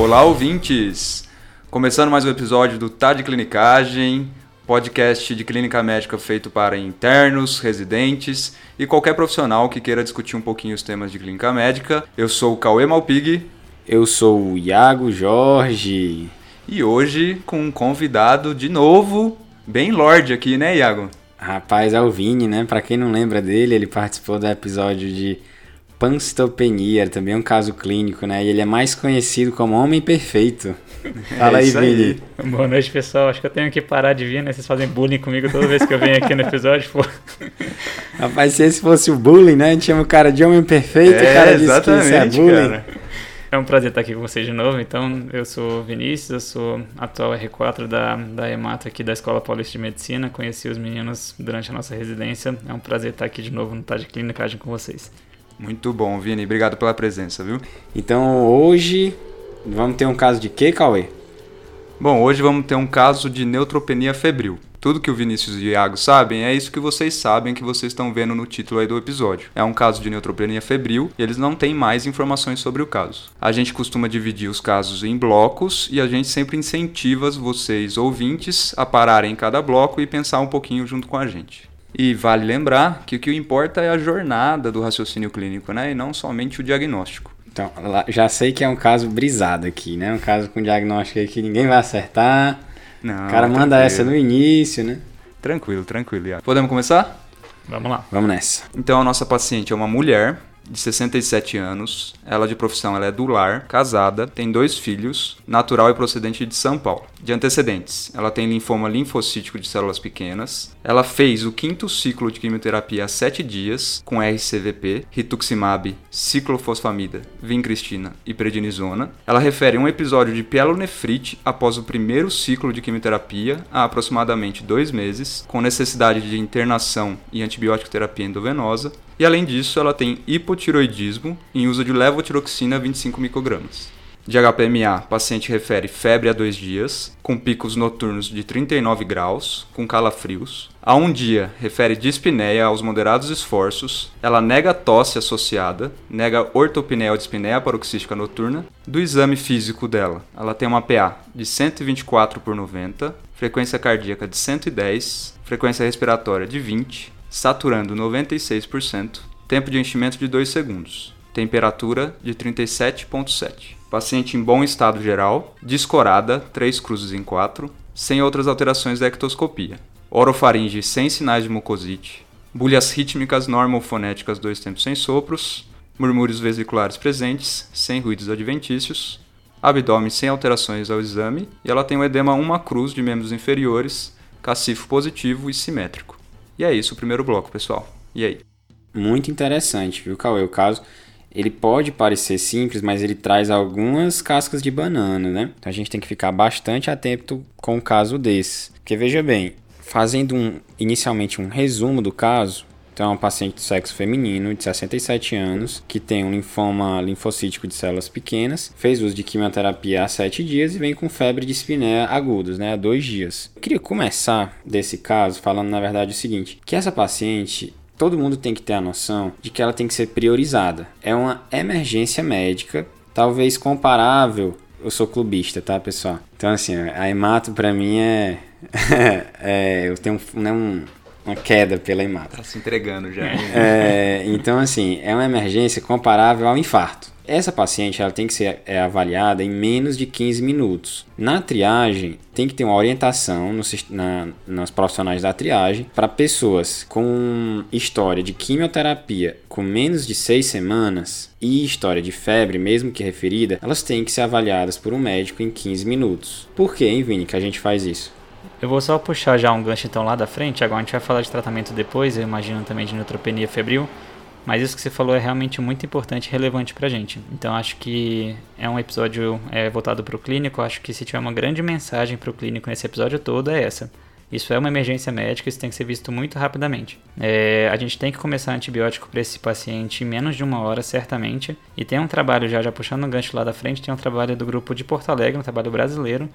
Olá, ouvintes! Começando mais um episódio do Tá de Clinicagem, podcast de clínica médica feito para internos, residentes e qualquer profissional que queira discutir um pouquinho os temas de clínica médica. Eu sou o Cauê Malpig. Eu sou o Iago Jorge. E hoje com um convidado de novo, bem lorde aqui, né, Iago? Rapaz, é o Vini, né? Pra quem não lembra dele, ele participou do episódio de pancitopenia, também é um caso clínico, né? E ele é mais conhecido como Homem Perfeito. Fala é aí, Vini. Boa noite, pessoal. Acho que eu tenho que parar de vir, né? Vocês fazem bullying comigo toda vez que eu venho aqui no episódio, pô. Rapaz, se esse fosse o bullying, né? A gente chama o cara de Homem Perfeito, é, o cara disse que isso é bullying. Cara. É um prazer estar aqui com vocês de novo. Então, eu sou Vinícius, eu sou atual R4 da, da EMATA aqui da Escola Paulista de Medicina. Conheci os meninos durante a nossa residência. É um prazer estar aqui de novo no Tá de Clinicagem com vocês. Muito bom, Vini. Obrigado pela presença, viu? Então, hoje vamos ter um caso de quê, Cauê? Bom, hoje vamos ter um caso de neutropenia febril. Tudo que o Vinícius e o Iago sabem é isso que vocês sabem que vocês estão vendo no título aí do episódio. É um caso de neutropenia febril e eles não têm mais informações sobre o caso. A gente costuma dividir os casos em blocos e a gente sempre incentiva vocês, ouvintes, a pararem em cada bloco e pensar um pouquinho junto com a gente. E vale lembrar que o que importa é a jornada do raciocínio clínico, né? E não somente o diagnóstico. Então, já sei que é um caso brisado aqui, né? Um caso com diagnóstico que ninguém vai acertar. Não, o cara manda tranquilo. essa no início, né? Tranquilo, tranquilo. Iago. Podemos começar? Vamos lá. Vamos nessa. Então a nossa paciente é uma mulher de 67 anos. Ela de profissão ela é do lar, casada, tem dois filhos, natural e procedente de São Paulo. De antecedentes, ela tem linfoma linfocítico de células pequenas. Ela fez o quinto ciclo de quimioterapia há 7 dias com RCVP, rituximab, ciclofosfamida, vincristina e prednisona. Ela refere um episódio de pielonefrite após o primeiro ciclo de quimioterapia há aproximadamente dois meses, com necessidade de internação e antibiótico terapia endovenosa e além disso, ela tem hipotiroidismo em uso de levotiroxina 25 microgramas. De HPMA, paciente refere febre há dois dias, com picos noturnos de 39 graus, com calafrios. Há um dia, refere dispneia aos moderados esforços. Ela nega tosse associada, nega ortopneia ou dispneia paroxística noturna. Do exame físico dela, ela tem uma PA de 124 por 90, frequência cardíaca de 110, frequência respiratória de 20, saturando 96%, tempo de enchimento de 2 segundos, temperatura de 37,7. Paciente em bom estado geral, descorada, 3 cruzes em 4, sem outras alterações da ectoscopia. Orofaringe sem sinais de mucosite, bulhas rítmicas normofonéticas dois tempos sem sopros, murmúrios vesiculares presentes, sem ruídos adventícios, abdômen sem alterações ao exame e ela tem o edema uma cruz de membros inferiores, cacifo positivo e simétrico. E é isso o primeiro bloco, pessoal. E aí? Muito interessante, viu, Cauê? O caso ele pode parecer simples, mas ele traz algumas cascas de banana, né? Então a gente tem que ficar bastante atento com um caso desse. Porque veja bem, fazendo um, inicialmente um resumo do caso, então, é um paciente de sexo feminino de 67 anos que tem um linfoma linfocítico de células pequenas, fez uso de quimioterapia há 7 dias e vem com febre de espinéia agudos, né, há 2 dias. Eu queria começar desse caso falando na verdade o seguinte, que essa paciente todo mundo tem que ter a noção de que ela tem que ser priorizada. É uma emergência médica, talvez comparável. Eu sou clubista, tá, pessoal? Então, assim, a hemato para mim é, é. eu tenho né, um, uma queda pela imagem. Tá se entregando já. É, então, assim, é uma emergência comparável ao infarto. Essa paciente ela tem que ser é, avaliada em menos de 15 minutos. Na triagem, tem que ter uma orientação no, na, nos profissionais da triagem para pessoas com história de quimioterapia com menos de 6 semanas e história de febre, mesmo que referida, elas têm que ser avaliadas por um médico em 15 minutos. Por que, hein, Vini, que a gente faz isso? Eu vou só puxar já um gancho então lá da frente, agora a gente vai falar de tratamento depois, eu imagino também de neutropenia febril, mas isso que você falou é realmente muito importante e relevante pra gente. Então acho que é um episódio é, voltado para o clínico, acho que se tiver uma grande mensagem para o clínico nesse episódio todo é essa. Isso é uma emergência médica, isso tem que ser visto muito rapidamente. É, a gente tem que começar antibiótico para esse paciente em menos de uma hora, certamente. E tem um trabalho já, já puxando o gancho lá da frente, tem um trabalho do grupo de Porto Alegre, um trabalho brasileiro,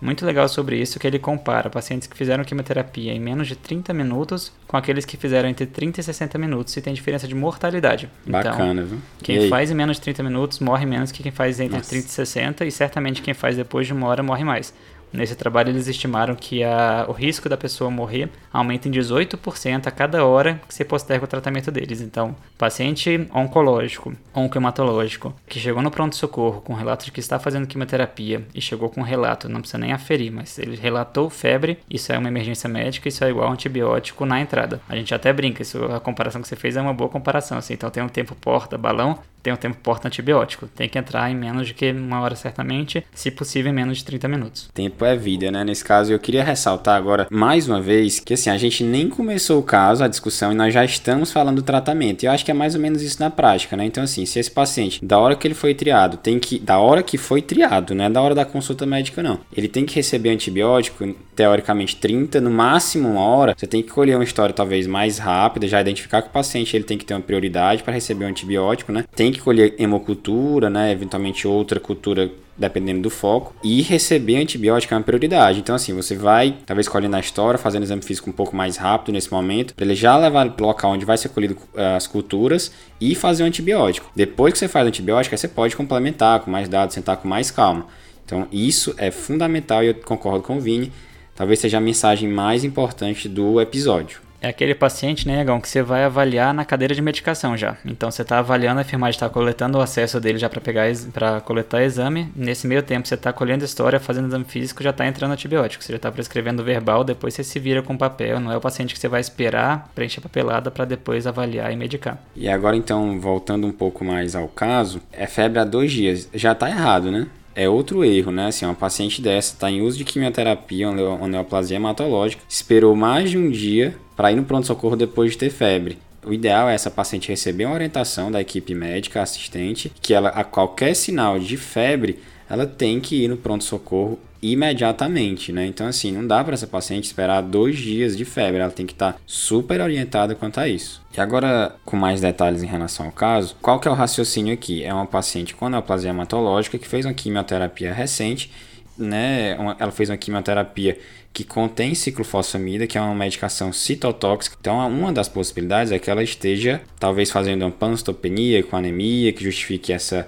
muito legal sobre isso que ele compara pacientes que fizeram quimioterapia em menos de 30 minutos com aqueles que fizeram entre 30 e 60 minutos e tem diferença de mortalidade. Bacana, então, viu? Quem faz em menos de 30 minutos morre menos que quem faz entre Nossa. 30 e 60 e certamente quem faz depois de uma hora morre mais. Nesse trabalho, eles estimaram que a, o risco da pessoa morrer aumenta em 18% a cada hora que se posterga o tratamento deles. Então, paciente oncológico, oncohematológico, que chegou no pronto-socorro com relato de que está fazendo quimioterapia e chegou com relato, não precisa nem aferir, mas ele relatou febre, isso é uma emergência médica, isso é igual a antibiótico na entrada. A gente até brinca, isso, a comparação que você fez é uma boa comparação. Assim, então, tem um tempo porta-balão, tem um tempo porta antibiótico. Tem que entrar em menos de que uma hora certamente, se possível em menos de 30 minutos. Tempo é vida, né? Nesse caso eu queria ressaltar agora mais uma vez que assim, a gente nem começou o caso, a discussão e nós já estamos falando do tratamento. E eu acho que é mais ou menos isso na prática, né? Então assim, se esse paciente, da hora que ele foi triado, tem que da hora que foi triado, não é da hora da consulta médica não. Ele tem que receber antibiótico, teoricamente 30, no máximo uma hora. Você tem que colher uma história talvez mais rápida, já identificar que o paciente ele tem que ter uma prioridade para receber o antibiótico, né? Tem que colher hemocultura, né? Eventualmente outra cultura dependendo do foco, e receber antibiótico é uma prioridade. Então, assim, você vai, talvez colhendo a história, fazendo exame físico um pouco mais rápido nesse momento, para ele já levar para o local onde vai ser colhido uh, as culturas e fazer o antibiótico. Depois que você faz o antibiótico, aí você pode complementar com mais dados, sentar com mais calma. Então, isso é fundamental e eu concordo com o Vini. Talvez seja a mensagem mais importante do episódio. É aquele paciente, né, Negão, que você vai avaliar na cadeira de medicação já. Então você está avaliando a enfermagem, está coletando o acesso dele já para pegar para coletar exame. Nesse meio tempo você está colhendo história, fazendo exame físico, já está entrando antibiótico. Você já está prescrevendo verbal, depois você se vira com papel. Não é o paciente que você vai esperar preencher papelada para depois avaliar e medicar. E agora então, voltando um pouco mais ao caso, é febre há dois dias. Já está errado, né? É outro erro, né? Assim, uma paciente dessa está em uso de quimioterapia, uma neoplasia hematológica, esperou mais de um dia para ir no pronto-socorro depois de ter febre. O ideal é essa paciente receber uma orientação da equipe médica assistente, que ela, a qualquer sinal de febre, ela tem que ir no pronto-socorro imediatamente, né? Então, assim, não dá para essa paciente esperar dois dias de febre, ela tem que estar tá super orientada quanto a isso. E agora, com mais detalhes em relação ao caso, qual que é o raciocínio aqui? É uma paciente com neoplasia hematológica que fez uma quimioterapia recente, né? Ela fez uma quimioterapia que contém ciclofosfamida, que é uma medicação citotóxica. Então, uma das possibilidades é que ela esteja talvez fazendo uma panstopenia com anemia, que justifique essa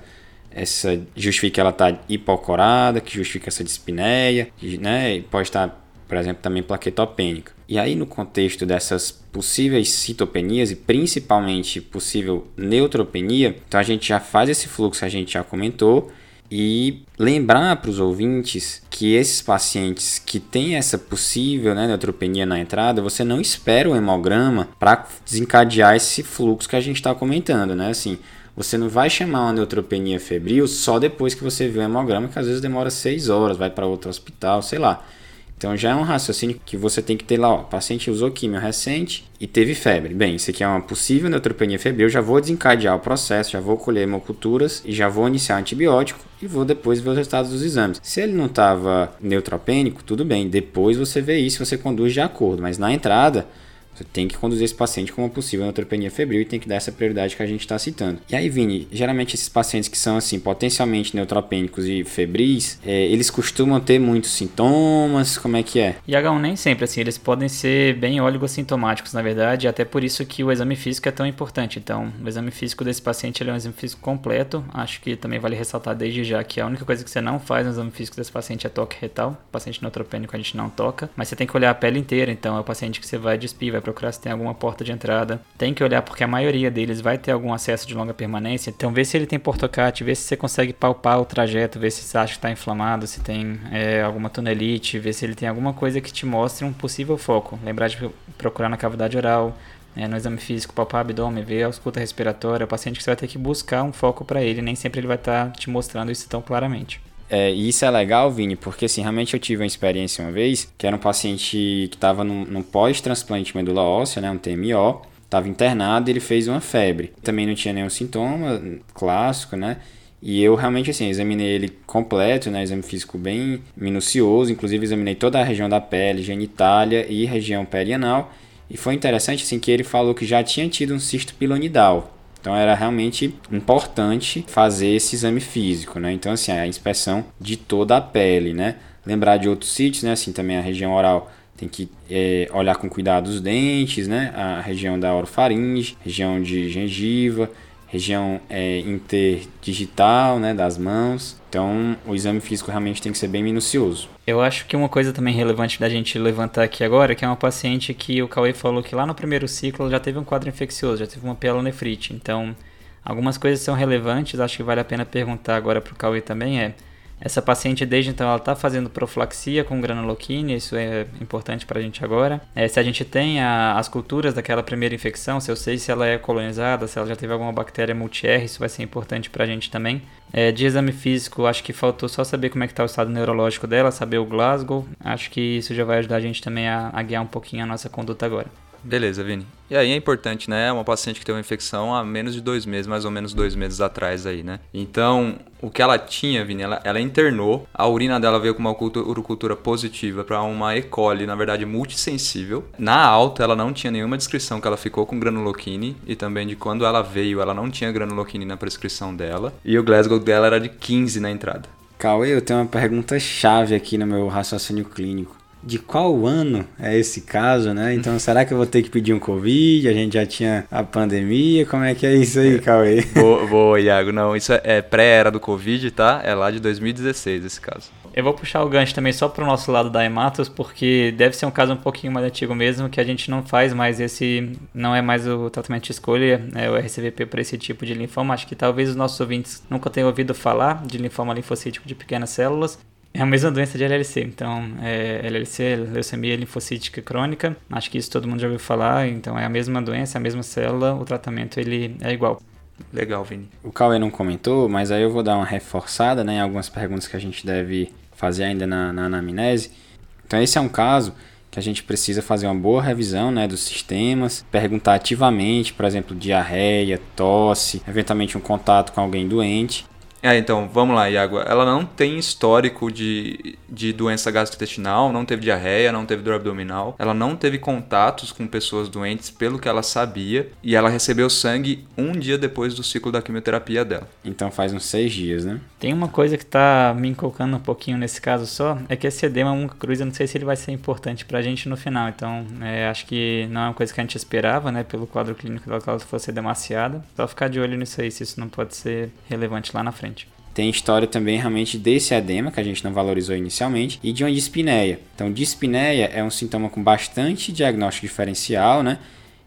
essa justifique ela estar tá hipocorada, que justifique essa dispneia, né? E pode estar, por exemplo, também plaquetopênica. E aí, no contexto dessas possíveis citopenias e principalmente possível neutropenia, então a gente já faz esse fluxo a gente já comentou e lembrar para os ouvintes que esses pacientes que têm essa possível né, neutropenia na entrada, você não espera o hemograma para desencadear esse fluxo que a gente está comentando, né? Assim, você não vai chamar uma neutropenia febril só depois que você vê o hemograma, que às vezes demora 6 horas, vai para outro hospital, sei lá. Então já é um raciocínio que você tem que ter lá, ó, o paciente usou quimio recente e teve febre. Bem, isso aqui é uma possível neutropenia febril, já vou desencadear o processo, já vou colher hemoculturas e já vou iniciar antibiótico e vou depois ver os resultados dos exames. Se ele não estava neutropênico, tudo bem, depois você vê isso, você conduz de acordo, mas na entrada você tem que conduzir esse paciente com uma possível neutropenia febril e tem que dar essa prioridade que a gente está citando. E aí, Vini, geralmente esses pacientes que são assim potencialmente neutropênicos e febris, é, eles costumam ter muitos sintomas? Como é que é? E H1 nem sempre assim, eles podem ser bem oligossintomáticos, na verdade, até por isso que o exame físico é tão importante. Então, o exame físico desse paciente é um exame físico completo. Acho que também vale ressaltar desde já que a única coisa que você não faz no exame físico desse paciente é toque retal. O paciente neutropênico a gente não toca, mas você tem que olhar a pele inteira. Então, é o paciente que você vai despir, vai procurar se tem alguma porta de entrada. Tem que olhar porque a maioria deles vai ter algum acesso de longa permanência. Então vê se ele tem portocate, vê se você consegue palpar o trajeto, vê se você acha que está inflamado, se tem é, alguma tunelite, vê se ele tem alguma coisa que te mostre um possível foco. Lembrar de procurar na cavidade oral, é, no exame físico, palpar abdômen, ver a escuta respiratória, o paciente que você vai ter que buscar um foco para ele, nem sempre ele vai estar tá te mostrando isso tão claramente. É, e isso é legal, Vini, porque assim, realmente eu tive uma experiência uma vez, que era um paciente que estava num, num pós-transplante medula óssea, né, um TMO, estava internado e ele fez uma febre. Também não tinha nenhum sintoma clássico, né? E eu realmente, assim, examinei ele completo, né? Exame físico bem minucioso, inclusive examinei toda a região da pele, genitália e região perianal. E foi interessante, assim, que ele falou que já tinha tido um cisto pilonidal. Então era realmente importante fazer esse exame físico, né? Então assim, a inspeção de toda a pele, né? lembrar de outros sítios, né? Assim, também a região oral tem que é, olhar com cuidado os dentes, né? A região da orofaringe, região de gengiva, região é, interdigital, né? Das mãos. Então, o exame físico realmente tem que ser bem minucioso. Eu acho que uma coisa também relevante da gente levantar aqui agora, que é uma paciente que o Cauê falou que lá no primeiro ciclo já teve um quadro infeccioso, já teve uma pielonefrite. Então, algumas coisas são relevantes, acho que vale a pena perguntar agora para o Cauê também é essa paciente, desde então, ela está fazendo profilaxia com granuloquina, isso é importante para a gente agora. É, se a gente tem a, as culturas daquela primeira infecção, se eu sei se ela é colonizada, se ela já teve alguma bactéria multi-R, isso vai ser importante para a gente também. É, de exame físico, acho que faltou só saber como é que está o estado neurológico dela, saber o Glasgow. Acho que isso já vai ajudar a gente também a, a guiar um pouquinho a nossa conduta agora. Beleza, Vini. E aí é importante, né? Uma paciente que teve uma infecção há menos de dois meses, mais ou menos dois meses atrás aí, né? Então, o que ela tinha, Vini, ela, ela internou, a urina dela veio com uma urocultura positiva para uma E. coli, na verdade, multissensível. Na alta, ela não tinha nenhuma descrição que ela ficou com granuloquine e também de quando ela veio, ela não tinha granuloquine na prescrição dela. E o Glasgow dela era de 15 na entrada. Cauê, eu tenho uma pergunta chave aqui no meu raciocínio clínico de qual ano é esse caso, né? Então, será que eu vou ter que pedir um Covid? A gente já tinha a pandemia, como é que é isso aí, Cauê? Boa, boa Iago. Não, isso é pré-era do Covid, tá? É lá de 2016 esse caso. Eu vou puxar o gancho também só para o nosso lado da Hematos, porque deve ser um caso um pouquinho mais antigo mesmo, que a gente não faz mais esse, não é mais o tratamento de escolha, é o RCVP para esse tipo de linfoma. Acho que talvez os nossos ouvintes nunca tenham ouvido falar de linfoma linfocítico de pequenas células. É a mesma doença de LLC, então é LLC, leucemia linfocítica crônica, acho que isso todo mundo já ouviu falar, então é a mesma doença, a mesma célula, o tratamento ele é igual. Legal, Vini. O Cauê não comentou, mas aí eu vou dar uma reforçada né, em algumas perguntas que a gente deve fazer ainda na, na anamnese. Então esse é um caso que a gente precisa fazer uma boa revisão né, dos sistemas, perguntar ativamente, por exemplo, diarreia, tosse, eventualmente um contato com alguém doente é, então, vamos lá, Iago. Ela não tem histórico de, de doença gastrointestinal, não teve diarreia, não teve dor abdominal. Ela não teve contatos com pessoas doentes, pelo que ela sabia. E ela recebeu sangue um dia depois do ciclo da quimioterapia dela. Então faz uns seis dias, né? Tem uma coisa que tá me inculcando um pouquinho nesse caso só, é que esse edema Munca Cruz, eu não sei se ele vai ser importante pra gente no final. Então, é, acho que não é uma coisa que a gente esperava, né? Pelo quadro clínico dela, que ela fosse demasiada. Só ficar de olho nisso aí, se isso não pode ser relevante lá na frente. Tem história também realmente desse edema, que a gente não valorizou inicialmente, e de uma dispneia. Então, dispneia é um sintoma com bastante diagnóstico diferencial, né?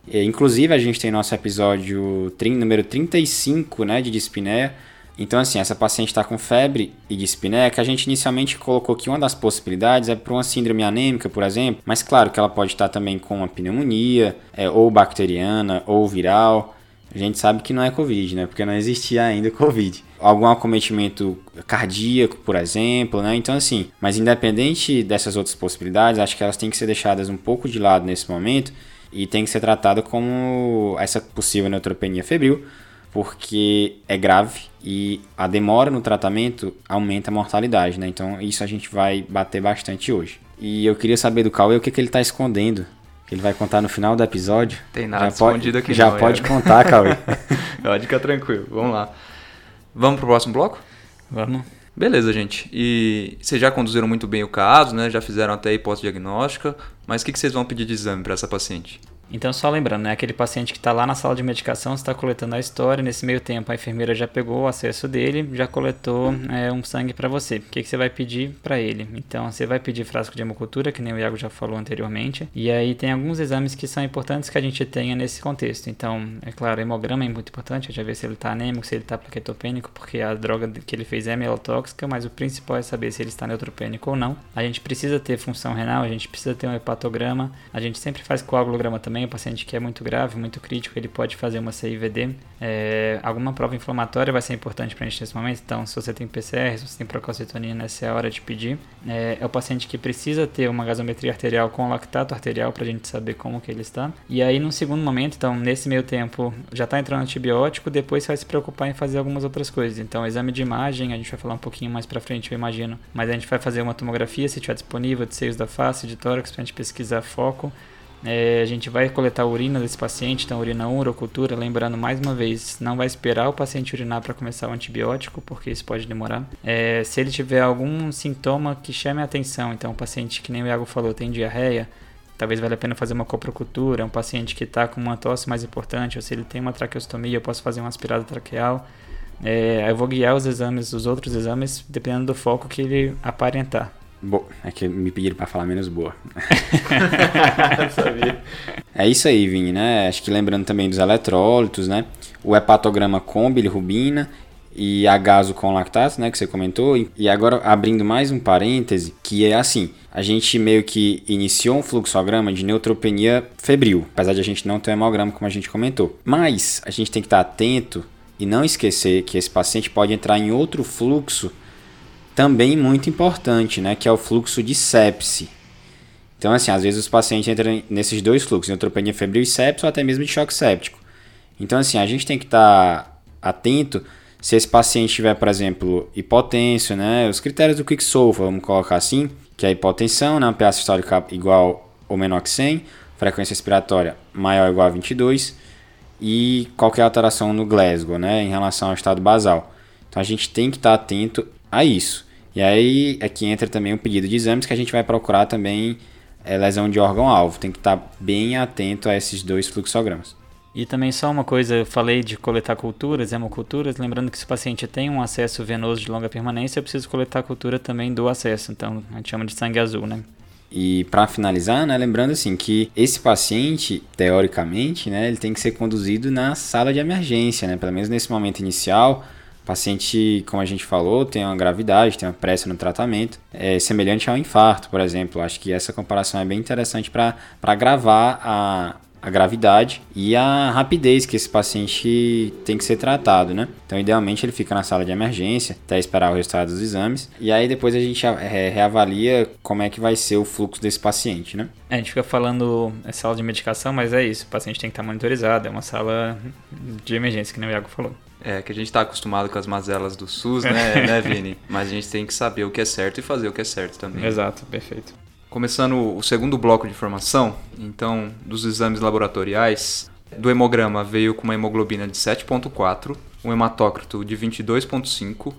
E, inclusive, a gente tem nosso episódio número 35, né, de dispneia. Então, assim, essa paciente está com febre e dispneia, que a gente inicialmente colocou que uma das possibilidades é para uma síndrome anêmica, por exemplo, mas claro que ela pode estar também com uma pneumonia, é, ou bacteriana, ou viral. A gente sabe que não é Covid, né? Porque não existia ainda Covid algum acometimento cardíaco, por exemplo, né? Então, assim, mas independente dessas outras possibilidades, acho que elas têm que ser deixadas um pouco de lado nesse momento e tem que ser tratada como essa possível neutropenia febril, porque é grave e a demora no tratamento aumenta a mortalidade, né? Então, isso a gente vai bater bastante hoje. E eu queria saber do Cauê o que, que ele está escondendo. Que ele vai contar no final do episódio. Tem nada já escondido pode, aqui Já não, pode é. contar, Cauê. Pode ficar tranquilo. Vamos lá. Vamos pro próximo bloco? Vamos. Beleza, gente. E vocês já conduziram muito bem o caso, né? Já fizeram até a hipótese diagnóstica. Mas o que, que vocês vão pedir de exame para essa paciente? Então, só lembrando, né, aquele paciente que está lá na sala de medicação, está coletando a história, nesse meio tempo a enfermeira já pegou o acesso dele, já coletou é, um sangue para você. O que, que você vai pedir para ele? Então, você vai pedir frasco de hemocultura, que nem o Iago já falou anteriormente, e aí tem alguns exames que são importantes que a gente tenha nesse contexto. Então, é claro, hemograma é muito importante, já ver se ele está anêmico, se ele está plaquetopênico, porque a droga que ele fez é melotóxica, mas o principal é saber se ele está neutropênico ou não. A gente precisa ter função renal, a gente precisa ter um hepatograma, a gente sempre faz coagulograma também, também, o paciente que é muito grave, muito crítico, ele pode fazer uma CIVD. É, alguma prova inflamatória vai ser importante para a gente nesse momento, então se você tem PCR, se você tem procalcitonina, essa é a hora de pedir. É, é o paciente que precisa ter uma gasometria arterial com lactato arterial para a gente saber como que ele está. E aí, num segundo momento, então, nesse meio tempo, já está entrando antibiótico, depois vai se preocupar em fazer algumas outras coisas. Então, exame de imagem, a gente vai falar um pouquinho mais para frente, eu imagino, mas a gente vai fazer uma tomografia, se tiver disponível, de seios da face, de tórax, para a gente pesquisar foco É, a gente vai coletar a urina desse paciente, então urina 1, urocultura, lembrando mais uma vez, não vai esperar o paciente urinar para começar o antibiótico, porque isso pode demorar. É, se ele tiver algum sintoma que chame a atenção, então o paciente que nem o Iago falou tem diarreia, talvez valha a pena fazer uma coprocultura, um paciente que está com uma tosse mais importante, ou se ele tem uma traqueostomia, eu posso fazer uma aspirada traqueal. É, eu vou guiar os exames, os outros exames, dependendo do foco que ele aparentar. Bo é que me pediram para falar menos boa. é isso aí, Vini, né? Acho que lembrando também dos eletrólitos, né? O hepatograma com bilirrubina e a gaso com lactato, né, que você comentou. E agora abrindo mais um parêntese, que é assim, a gente meio que iniciou um fluxograma de neutropenia febril, apesar de a gente não ter um hemograma como a gente comentou. Mas a gente tem que estar atento e não esquecer que esse paciente pode entrar em outro fluxo também muito importante, né, que é o fluxo de sepse. Então, assim, às vezes os pacientes entram nesses dois fluxos, neutropenia febril e sepse, ou até mesmo de choque séptico. Então, assim, a gente tem que estar atento se esse paciente tiver, por exemplo, hipotenso, né, os critérios do Quicksolve, vamos colocar assim, que é a hipotensão, né, um pH igual ou menor que 100, frequência respiratória maior ou igual a 22, e qualquer alteração no Glasgow, né, em relação ao estado basal. Então, a gente tem que estar atento a isso. E aí é que entra também o pedido de exames que a gente vai procurar também é, lesão de órgão-alvo. Tem que estar bem atento a esses dois fluxogramas. E também só uma coisa, eu falei de coletar culturas, hemoculturas, lembrando que se o paciente tem um acesso venoso de longa permanência, eu preciso coletar a cultura também do acesso, então a gente chama de sangue azul, né? E para finalizar, né, lembrando assim que esse paciente, teoricamente, né, ele tem que ser conduzido na sala de emergência, né, pelo menos nesse momento inicial, o paciente, como a gente falou, tem uma gravidade, tem uma pressa no tratamento, é semelhante ao infarto, por exemplo. Acho que essa comparação é bem interessante para gravar a, a gravidade e a rapidez que esse paciente tem que ser tratado, né? Então, idealmente, ele fica na sala de emergência até esperar o resultado dos exames e aí depois a gente reavalia como é que vai ser o fluxo desse paciente, né? A gente fica falando é sala de medicação, mas é isso, o paciente tem que estar monitorizado, é uma sala de emergência, que nem o Iago falou. É, que a gente está acostumado com as mazelas do SUS, né, né, Vini? Mas a gente tem que saber o que é certo e fazer o que é certo também. Exato, perfeito. Começando o segundo bloco de informação, então, dos exames laboratoriais, do hemograma veio com uma hemoglobina de 7.4, um hematócrito de 22.5,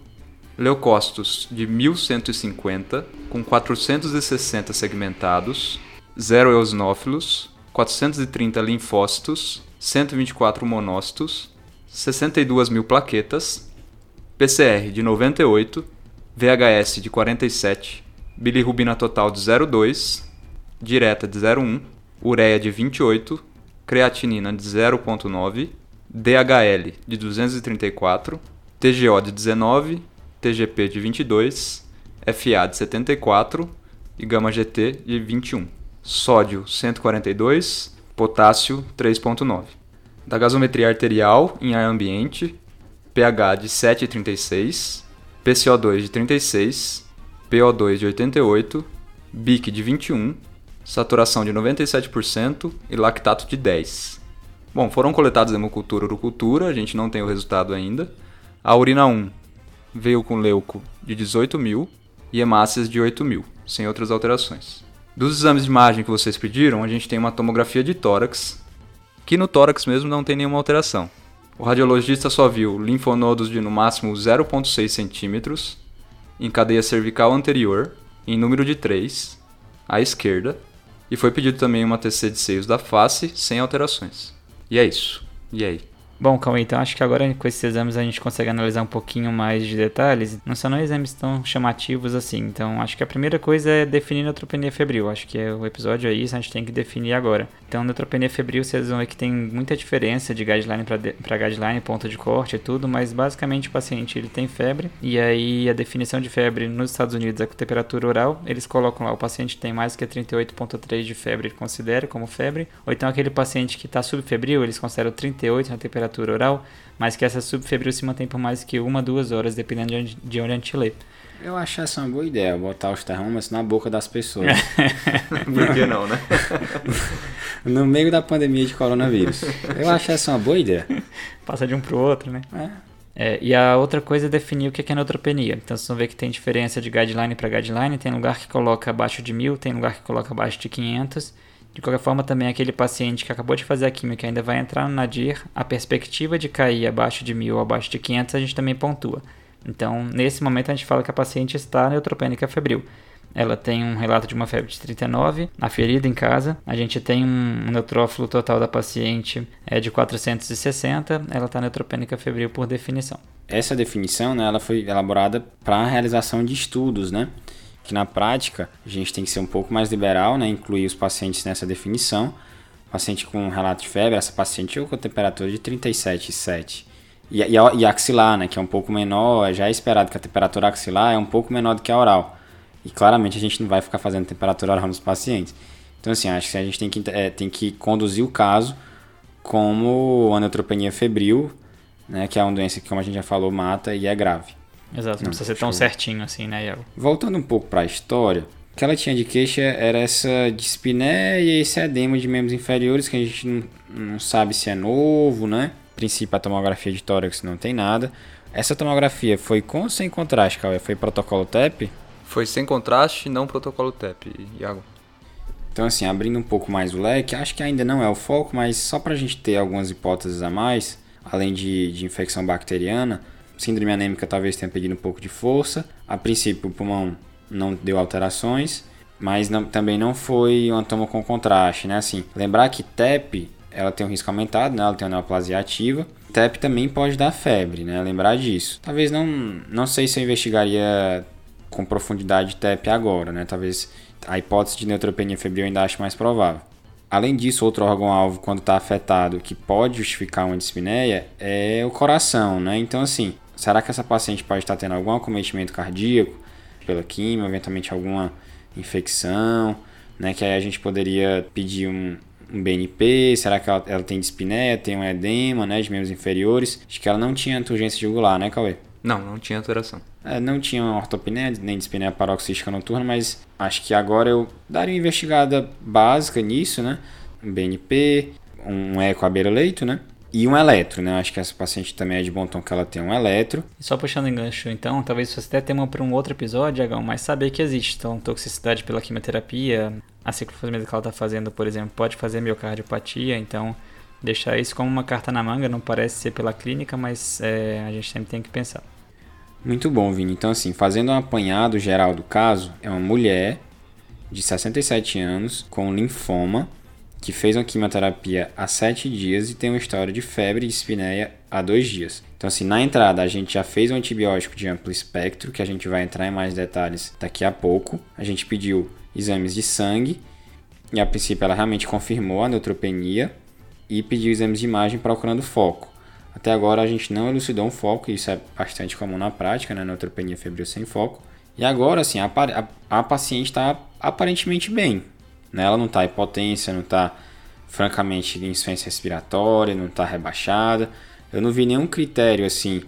leucócitos de 1150, com 460 segmentados, 0 eosinófilos, 430 linfócitos, 124 monócitos, 62 mil plaquetas, PCR de 98, VHS de 47, bilirrubina total de 0,2, direta de 0,1, ureia de 28, creatinina de 0,9, DHL de 234, TGO de 19, TGP de 22, FA de 74 e gama GT de 21. Sódio 142, potássio 3,9 da gasometria arterial em ar ambiente, pH de 7,36, PCO2 de 36, PO2 de 88, BIC de 21, saturação de 97% e lactato de 10. Bom, foram coletados hemocultura e urocultura, a gente não tem o resultado ainda. A urina 1 veio com leuco de 18 mil e hemácias de 8 mil, sem outras alterações. Dos exames de imagem que vocês pediram, a gente tem uma tomografia de tórax, que no tórax mesmo não tem nenhuma alteração. O radiologista só viu linfonodos de no máximo 0,6 centímetros em cadeia cervical anterior, em número de 3, à esquerda, e foi pedido também uma TC de seios da face sem alterações. E é isso. E aí? Bom, Cauê, então acho que agora com esses exames a gente consegue analisar um pouquinho mais de detalhes. Não são exames tão chamativos assim. Então acho que a primeira coisa é definir neutropenia febril. Acho que é o episódio isso, a gente tem que definir agora. Então neutropenia febril vocês vão ver que tem muita diferença de guideline para guideline, ponto de corte e tudo, mas basicamente o paciente ele tem febre e aí a definição de febre nos Estados Unidos é com temperatura oral. Eles colocam lá o paciente tem mais que 38.3 de febre, ele considera como febre. Ou então aquele paciente que está subfebril, eles consideram 38 na temperatura temperatura oral, mas que essa subfebril se mantém por mais que uma, duas horas, dependendo de onde, de onde a gente lê. Eu acho essa uma boa ideia, botar os termômetros na boca das pessoas. Por que não, né? no meio da pandemia de coronavírus. Eu acho essa uma boa ideia. Passa de um pro outro, né? É. É, e a outra coisa é definir o que é neutropenia. Então vocês vão ver que tem diferença de guideline para guideline. Tem lugar que coloca abaixo de mil, tem lugar que coloca abaixo de 500. De qualquer forma, também aquele paciente que acabou de fazer a química ainda vai entrar no NADIR, a perspectiva de cair abaixo de 1000 ou abaixo de 500 a gente também pontua. Então, nesse momento a gente fala que a paciente está neutropênica febril. Ela tem um relato de uma febre de 39, a ferida em casa. A gente tem um neutrófilo total da paciente é de 460. Ela está neutropênica febril por definição. Essa definição, né, ela foi elaborada para a realização de estudos, né? Que na prática a gente tem que ser um pouco mais liberal, né? Incluir os pacientes nessa definição. Paciente com relato de febre, essa paciente com temperatura de 37,7. E, e, e axilar, né, que é um pouco menor, já é esperado que a temperatura axilar é um pouco menor do que a oral. E claramente a gente não vai ficar fazendo temperatura oral nos pacientes. Então, assim, acho que a gente tem que, é, tem que conduzir o caso como a neutropenia febril, né, que é uma doença que, como a gente já falou, mata e é grave. Exato, não, não precisa ser tão certinho assim, né, Iago? Voltando um pouco para a história, o que ela tinha de queixa era essa dispneia e esse edema de membros inferiores, que a gente não, não sabe se é novo, né? Princípio, a tomografia de tórax não tem nada. Essa tomografia foi com ou sem contraste, Cauê? Foi protocolo TEP? Foi sem contraste, não protocolo TEP, Iago. Então, assim, abrindo um pouco mais o leque, acho que ainda não é o foco, mas só para a gente ter algumas hipóteses a mais, além de, de infecção bacteriana, síndrome anêmica talvez tenha pedido um pouco de força. A princípio, o pulmão não deu alterações, mas não, também não foi um toma com contraste, né? Assim, lembrar que TEP ela tem um risco aumentado, né? Ela tem uma neoplasia ativa. TEP também pode dar febre, né? Lembrar disso. Talvez não, não sei se eu investigaria com profundidade TEP agora, né? Talvez a hipótese de neutropenia febril ainda ache mais provável. Além disso, outro órgão-alvo, quando está afetado, que pode justificar uma dispneia, é o coração, né? Então, assim, será que essa paciente pode estar tendo algum acometimento cardíaco pela quimio, eventualmente alguma infecção, né? Que aí a gente poderia pedir um, um BNP, será que ela, ela tem dispneia, tem um edema, né, de membros inferiores? Acho que ela não tinha turgência jugular, né, Cauê? Não, não tinha alteração. É, não tinha ortopneia nem dispneia paroxística noturna, mas acho que agora eu daria uma investigada básica nisso, né? Um BNP, um eco à beira-leito, né? E um eletro, né? Acho que essa paciente também é de bom tom que ela tem um eletro. Só puxando engancho, então, talvez você até tenha para um outro episódio, Agão, mas saber que existe então toxicidade pela quimioterapia, a ciclofosfamida que ela está fazendo, por exemplo, pode fazer miocardiopatia, então deixar isso como uma carta na manga não parece ser pela clínica, mas é, a gente sempre tem que pensar. Muito bom, Vini. Então, assim, fazendo um apanhado geral do caso, é uma mulher de 67 anos com linfoma que fez uma quimioterapia há 7 dias e tem uma história de febre e espineia há 2 dias. Então, assim, na entrada a gente já fez um antibiótico de amplo espectro, que a gente vai entrar em mais detalhes daqui a pouco. A gente pediu exames de sangue e a princípio ela realmente confirmou a neutropenia e pediu exames de imagem procurando foco. Até agora a gente não elucidou um foco, isso é bastante comum na prática, né? Neutropenia febril sem foco. E agora, assim, a, a, a paciente está aparentemente bem. Né? Ela não está hipotência, não está francamente insuficiência respiratória, não está rebaixada. Eu não vi nenhum critério, assim,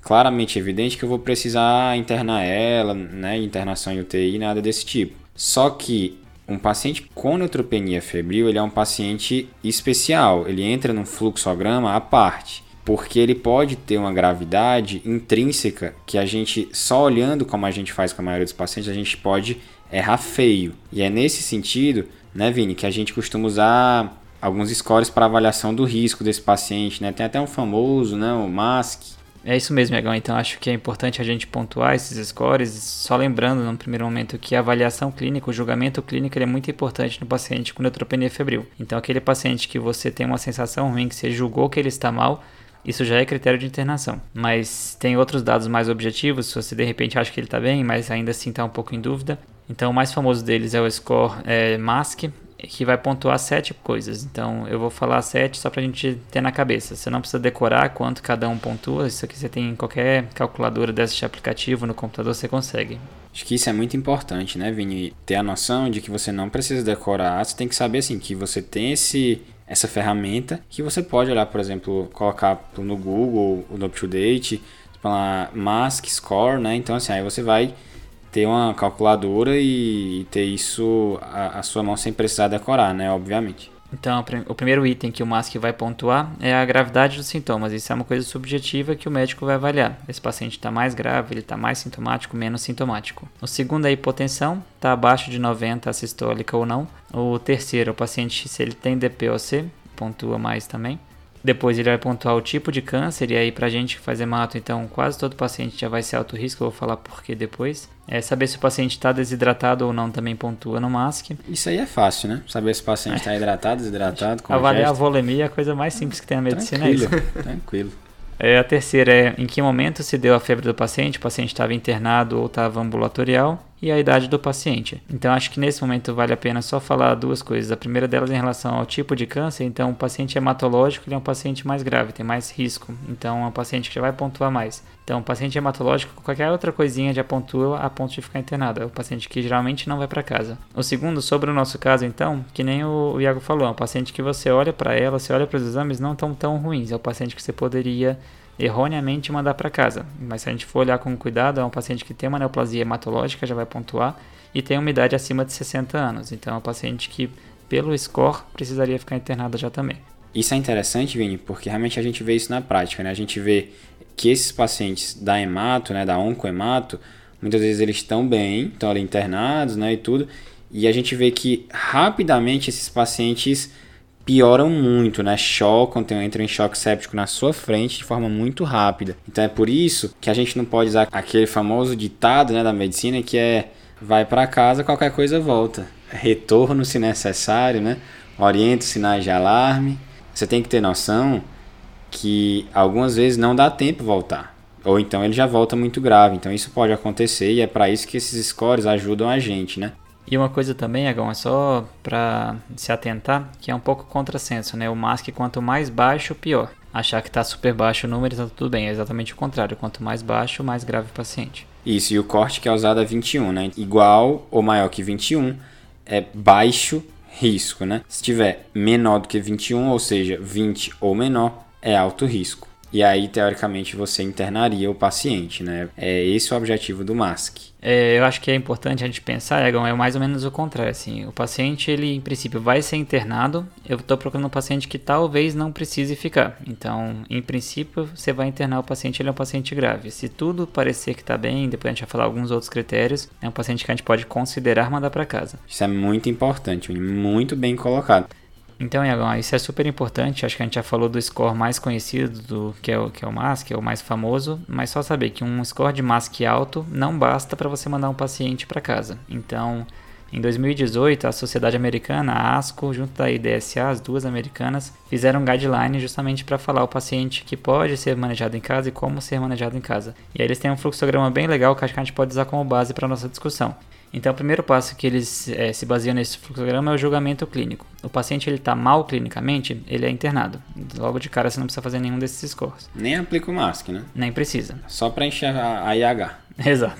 claramente evidente que eu vou precisar internar ela, né? Internação em UTI, nada desse tipo. Só que um paciente com neutropenia febril, ele é um paciente especial. Ele entra num fluxograma à parte porque ele pode ter uma gravidade intrínseca que a gente, só olhando como a gente faz com a maioria dos pacientes, a gente pode errar feio. E é nesse sentido, né, Vini, que a gente costuma usar alguns scores para avaliação do risco desse paciente, né? Tem até um famoso, né, o MASC. É isso mesmo, Egão. Então acho que é importante a gente pontuar esses scores, só lembrando no primeiro momento que a avaliação clínica, o julgamento clínico é muito importante no paciente com neutropenia febril. Então aquele paciente que você tem uma sensação ruim, que você julgou que ele está mal, isso já é critério de internação. Mas tem outros dados mais objetivos, se você de repente acha que ele está bem, mas ainda assim está um pouco em dúvida. Então o mais famoso deles é o score é, MASC, que vai pontuar sete coisas. Então eu vou falar sete só para a gente ter na cabeça. Você não precisa decorar quanto cada um pontua. Isso aqui você tem em qualquer calculadora desse aplicativo no computador, você consegue. Acho que isso é muito importante, né, Vini? Ter a noção de que você não precisa decorar, você tem que saber assim que você tem esse essa ferramenta que você pode olhar, por exemplo, colocar no Google, no UpToDate, falar Mask Score, né? Então assim, aí você vai ter uma calculadora e, ter isso a, sua mão sem precisar decorar, né? Obviamente. Então, o primeiro item que o MASC vai pontuar é a gravidade dos sintomas. Isso é uma coisa subjetiva que o médico vai avaliar. Esse paciente está mais grave, ele está mais sintomático, menos sintomático. O segundo é a hipotensão, está abaixo de 90 sistólica ou não. O terceiro, o paciente, se ele tem DPOC, pontua mais também. Depois ele vai pontuar o tipo de câncer, e aí pra gente fazer mato, então quase todo paciente já vai ser alto risco, eu vou falar por que depois. É saber se o paciente está desidratado ou não também pontua no MASC. Isso aí é fácil, né? Saber se o paciente está é. hidratado, desidratado, com Avaliar a volemia é a coisa mais simples que tem na medicina. Tranquilo, é isso. tranquilo. É, a terceira é em que momento se deu a febre do paciente, o paciente estava internado ou estava ambulatorial e a idade do paciente. Então acho que nesse momento vale a pena só falar duas coisas. A primeira delas em relação ao tipo de câncer. Então o paciente hematológico ele é um paciente mais grave, tem mais risco. Então é um paciente que já vai pontuar mais. Então o paciente hematológico, qualquer outra coisinha já pontua a ponto de ficar internado. É o paciente que geralmente não vai para casa. O segundo, sobre o nosso caso então, que nem o Iago falou, é um paciente que você olha para ela, você olha para os exames não tão tão ruins. É o paciente que você poderia erroneamente mandar para casa. Mas se a gente for olhar com cuidado, é um paciente que tem uma neoplasia hematológica, já vai pontuar, e tem uma idade acima de 60 anos. Então é um paciente que, pelo score, precisaria ficar internado já também. Isso é interessante, Vini, porque realmente a gente vê isso na prática, né? A gente vê que esses pacientes da hemato, né, da oncohemato, muitas vezes eles estão bem, estão ali internados, né, e tudo, e a gente vê que rapidamente esses pacientes pioram muito, né? Chocam, entram em choque séptico na sua frente de forma muito rápida. Então é por isso que a gente não pode usar aquele famoso ditado né, da medicina que é vai para casa, qualquer coisa volta. Retorno se necessário, né? Orienta os sinais de alarme. Você tem que ter noção que algumas vezes não dá tempo voltar. Ou então ele já volta muito grave. Então isso pode acontecer e é para isso que esses scores ajudam a gente, né? E uma coisa também, Agão, é só para se atentar, que é um pouco contrassenso, né? O MASC quanto mais baixo, pior. Achar que está super baixo o número, tá tudo bem. É exatamente o contrário. Quanto mais baixo, mais grave o paciente. Isso, e o corte que é usado é 21, né? Igual ou maior que 21 é baixo risco, né? Se tiver menor do que 21, ou seja, 20 ou menor, é alto risco. E aí, teoricamente, você internaria o paciente, né? É esse o objetivo do MASC. É, eu acho que é importante a gente pensar, Egon, é mais ou menos o contrário, assim, o paciente, ele, em princípio, vai ser internado, eu estou procurando um paciente que talvez não precise ficar, então, em princípio, você vai internar o paciente, ele é um paciente grave, se tudo parecer que está bem, depois a gente vai falar alguns outros critérios, é um paciente que a gente pode considerar mandar para casa. Isso é muito importante, muito bem colocado. Então, Iagão, isso é super importante. Acho que a gente já falou do score mais conhecido, do, que, é o, que é o MASC, é o mais famoso. Mas só saber que um score de MASC alto não basta para você mandar um paciente para casa. Então, em 2018, a Sociedade Americana, a ASCO, junto da IDSA, as duas americanas, fizeram um guideline justamente para falar o paciente que pode ser manejado em casa e como ser manejado em casa. E aí eles têm um fluxograma bem legal que acho que a gente pode usar como base para nossa discussão. Então, o primeiro passo que eles é, se baseiam nesse fluxograma é o julgamento clínico. O paciente ele está mal clinicamente, ele é internado. Logo de cara você não precisa fazer nenhum desses scores. Nem aplica o MASC, né? Nem precisa. Só para enxergar a IH. Exato.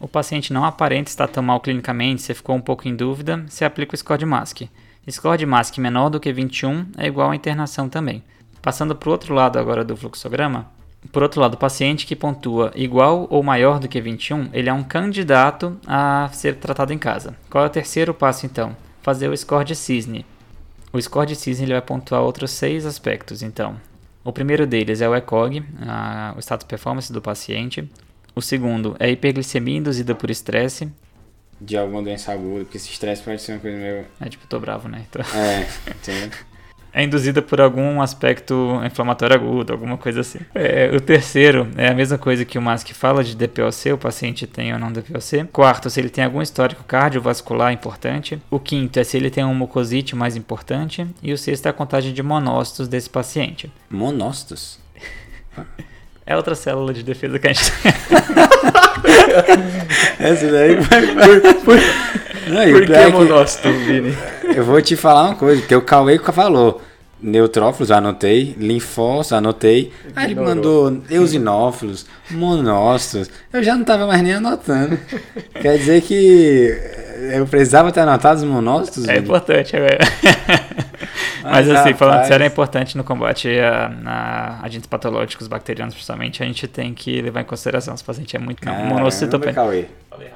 o paciente não aparenta estar tão mal clinicamente, você ficou um pouco em dúvida, você aplica o score de MASC. Score de MASC menor do que 21 é igual à internação também. Passando para o outro lado agora do fluxograma, por outro lado, o paciente que pontua igual ou maior do que 21, ele é um candidato a ser tratado em casa. Qual é o terceiro passo então? Fazer o score de cisne. O score de cisne ele vai pontuar outros seis aspectos, então. O primeiro deles é o ECOG, a, o status performance do paciente. O segundo é a hiperglicemia induzida por estresse. De alguma doença aguda, porque esse estresse pode ser uma coisa meio. É tipo, tô bravo, né? Tô... É, entendeu? é induzida por algum aspecto inflamatório agudo, alguma coisa assim. É, o terceiro é a mesma coisa que o MASC fala de DPOC, o paciente tem ou não DPOC. Quarto, se ele tem algum histórico cardiovascular importante. O quinto é se ele tem um mucosite mais importante. E o sexto é a contagem de monócitos desse paciente. Monócitos? É outra célula de defesa que a gente Essa daí. Por, por, não, por que é monócito, Vini? Eu vou te falar uma coisa, que o Cauê falou. Neutrófilos, anotei. Linfócitos, anotei. Aí ele mandou eosinófilos, monócitos. Eu já não tava mais nem anotando. Quer dizer que eu precisava ter anotado os monócitos? É importante agora. Mas assim, rapaz. falando sério, é importante no combate a, a, agentes patológicos bacterianos, principalmente, a gente tem que levar em consideração se o paciente é muito monocitopenia.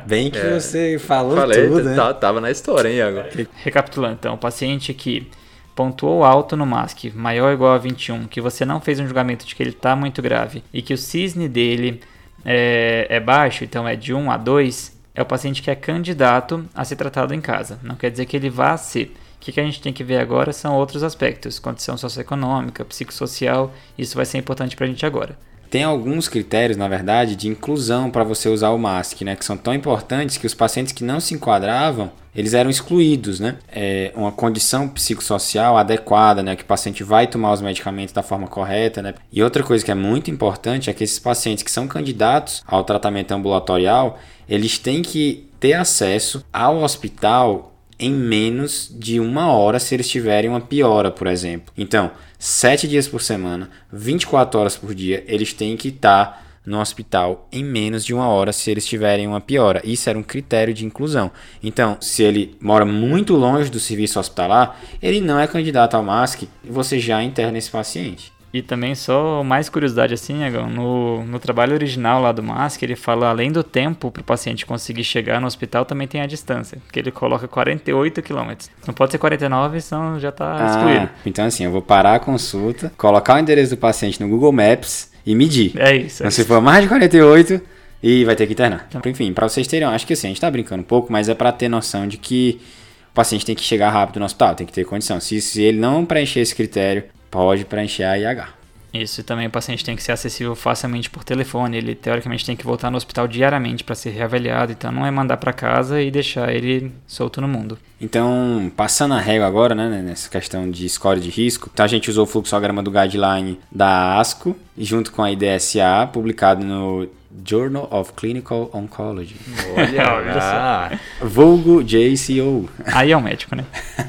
Bem que é, você falou falei, tudo, né? Tá, tava na história, hein, agora. Recapitulando, então, o paciente que pontuou alto no MASC, maior ou igual a 21, que você não fez um julgamento de que ele está muito grave e que o cisne dele é, é baixo, então é de 1 a 2, é o paciente que é candidato a ser tratado em casa. Não quer dizer que ele vá ser. Que, que a gente tem que ver agora são outros aspectos, condição socioeconômica, psicossocial, isso vai ser importante para a gente agora. Tem alguns critérios, na verdade, de inclusão para você usar o MASC, né, que são tão importantes que os pacientes que não se enquadravam, eles eram excluídos, né? É uma condição psicossocial adequada, né, que o paciente vai tomar os medicamentos da forma correta, né? E outra coisa que é muito importante é que esses pacientes que são candidatos ao tratamento ambulatorial, eles têm que ter acesso ao hospital em menos de uma hora se eles tiverem uma piora, por exemplo. Então, 7 dias por semana, 24 horas por dia, eles têm que estar no hospital em menos de uma hora se eles tiverem uma piora. Isso era um critério de inclusão. Então, se ele mora muito longe do serviço hospitalar, ele não é candidato ao MASC e você já interna esse paciente. E também só mais curiosidade assim, no, no trabalho original lá do MASC, ele fala além do tempo para o paciente conseguir chegar no hospital, também tem a distância, que ele coloca 48 quilômetros. Não pode ser 49, senão já está ah, excluído. Então assim, eu vou parar a consulta, colocar o endereço do paciente no Google Maps e medir. É isso. É então, se for mais de 48, e vai ter que internar. Então, enfim, para vocês terem, acho que assim, a gente tá brincando um pouco, mas é para ter noção de que o paciente tem que chegar rápido no hospital, tem que ter condição. Se, se ele não preencher esse critério, pode preencher a IH. Isso, e também o paciente tem que ser acessível facilmente por telefone. Ele teoricamente tem que voltar no hospital diariamente para ser reavaliado, então não é mandar para casa e deixar ele solto no mundo. Então, passando a régua agora, né, nessa questão de score de risco, então a gente usou o fluxograma do guideline da ASCO, junto com a IDSA, publicado no Journal of Clinical Oncology. Olha, olha Vulgo JCO. Aí é um médico, né?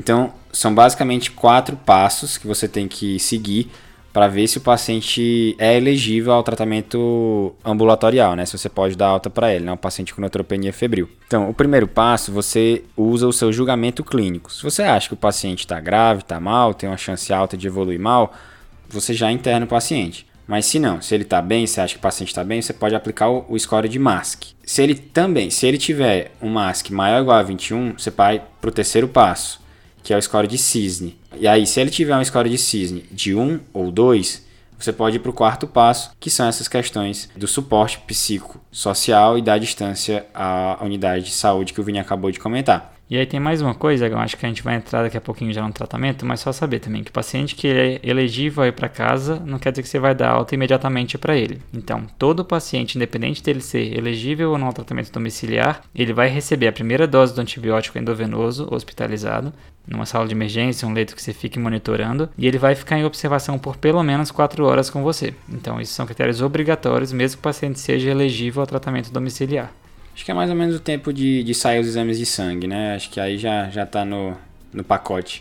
então, são basicamente quatro passos que você tem que seguir para ver se o paciente é elegível ao tratamento ambulatorial, né? Se você pode dar alta para ele, né? Um paciente com neutropenia febril. Então, o primeiro passo, você usa o seu julgamento clínico. Se você acha que o paciente está grave, está mal, tem uma chance alta de evoluir mal, você já interna o paciente. Mas se não, se ele está bem, você acha que o paciente está bem, você pode aplicar o, o score de MASC. Se ele também, se ele tiver um MASC maior ou igual a 21, você vai para o terceiro passo que é o score de cisne. E aí, se ele tiver um score de cisne de 1 ou 2, você pode ir para o quarto passo, que são essas questões do suporte psicossocial e da distância à unidade de saúde que o Vini acabou de comentar. E aí tem mais uma coisa, eu acho que a gente vai entrar daqui a pouquinho já no tratamento, mas só saber também que o paciente que é elegível a ir para casa não quer dizer que você vai dar alta imediatamente para ele. Então, todo paciente, independente dele ser elegível ou não ao tratamento domiciliar, ele vai receber a primeira dose do antibiótico endovenoso hospitalizado, numa sala de emergência, um leito que você fique monitorando, e ele vai ficar em observação por pelo menos 4 horas com você. Então, esses são critérios obrigatórios, mesmo que o paciente seja elegível ao tratamento domiciliar. Acho que é mais ou menos o tempo de, de sair os exames de sangue, né? Acho que aí já, já tá no, no pacote.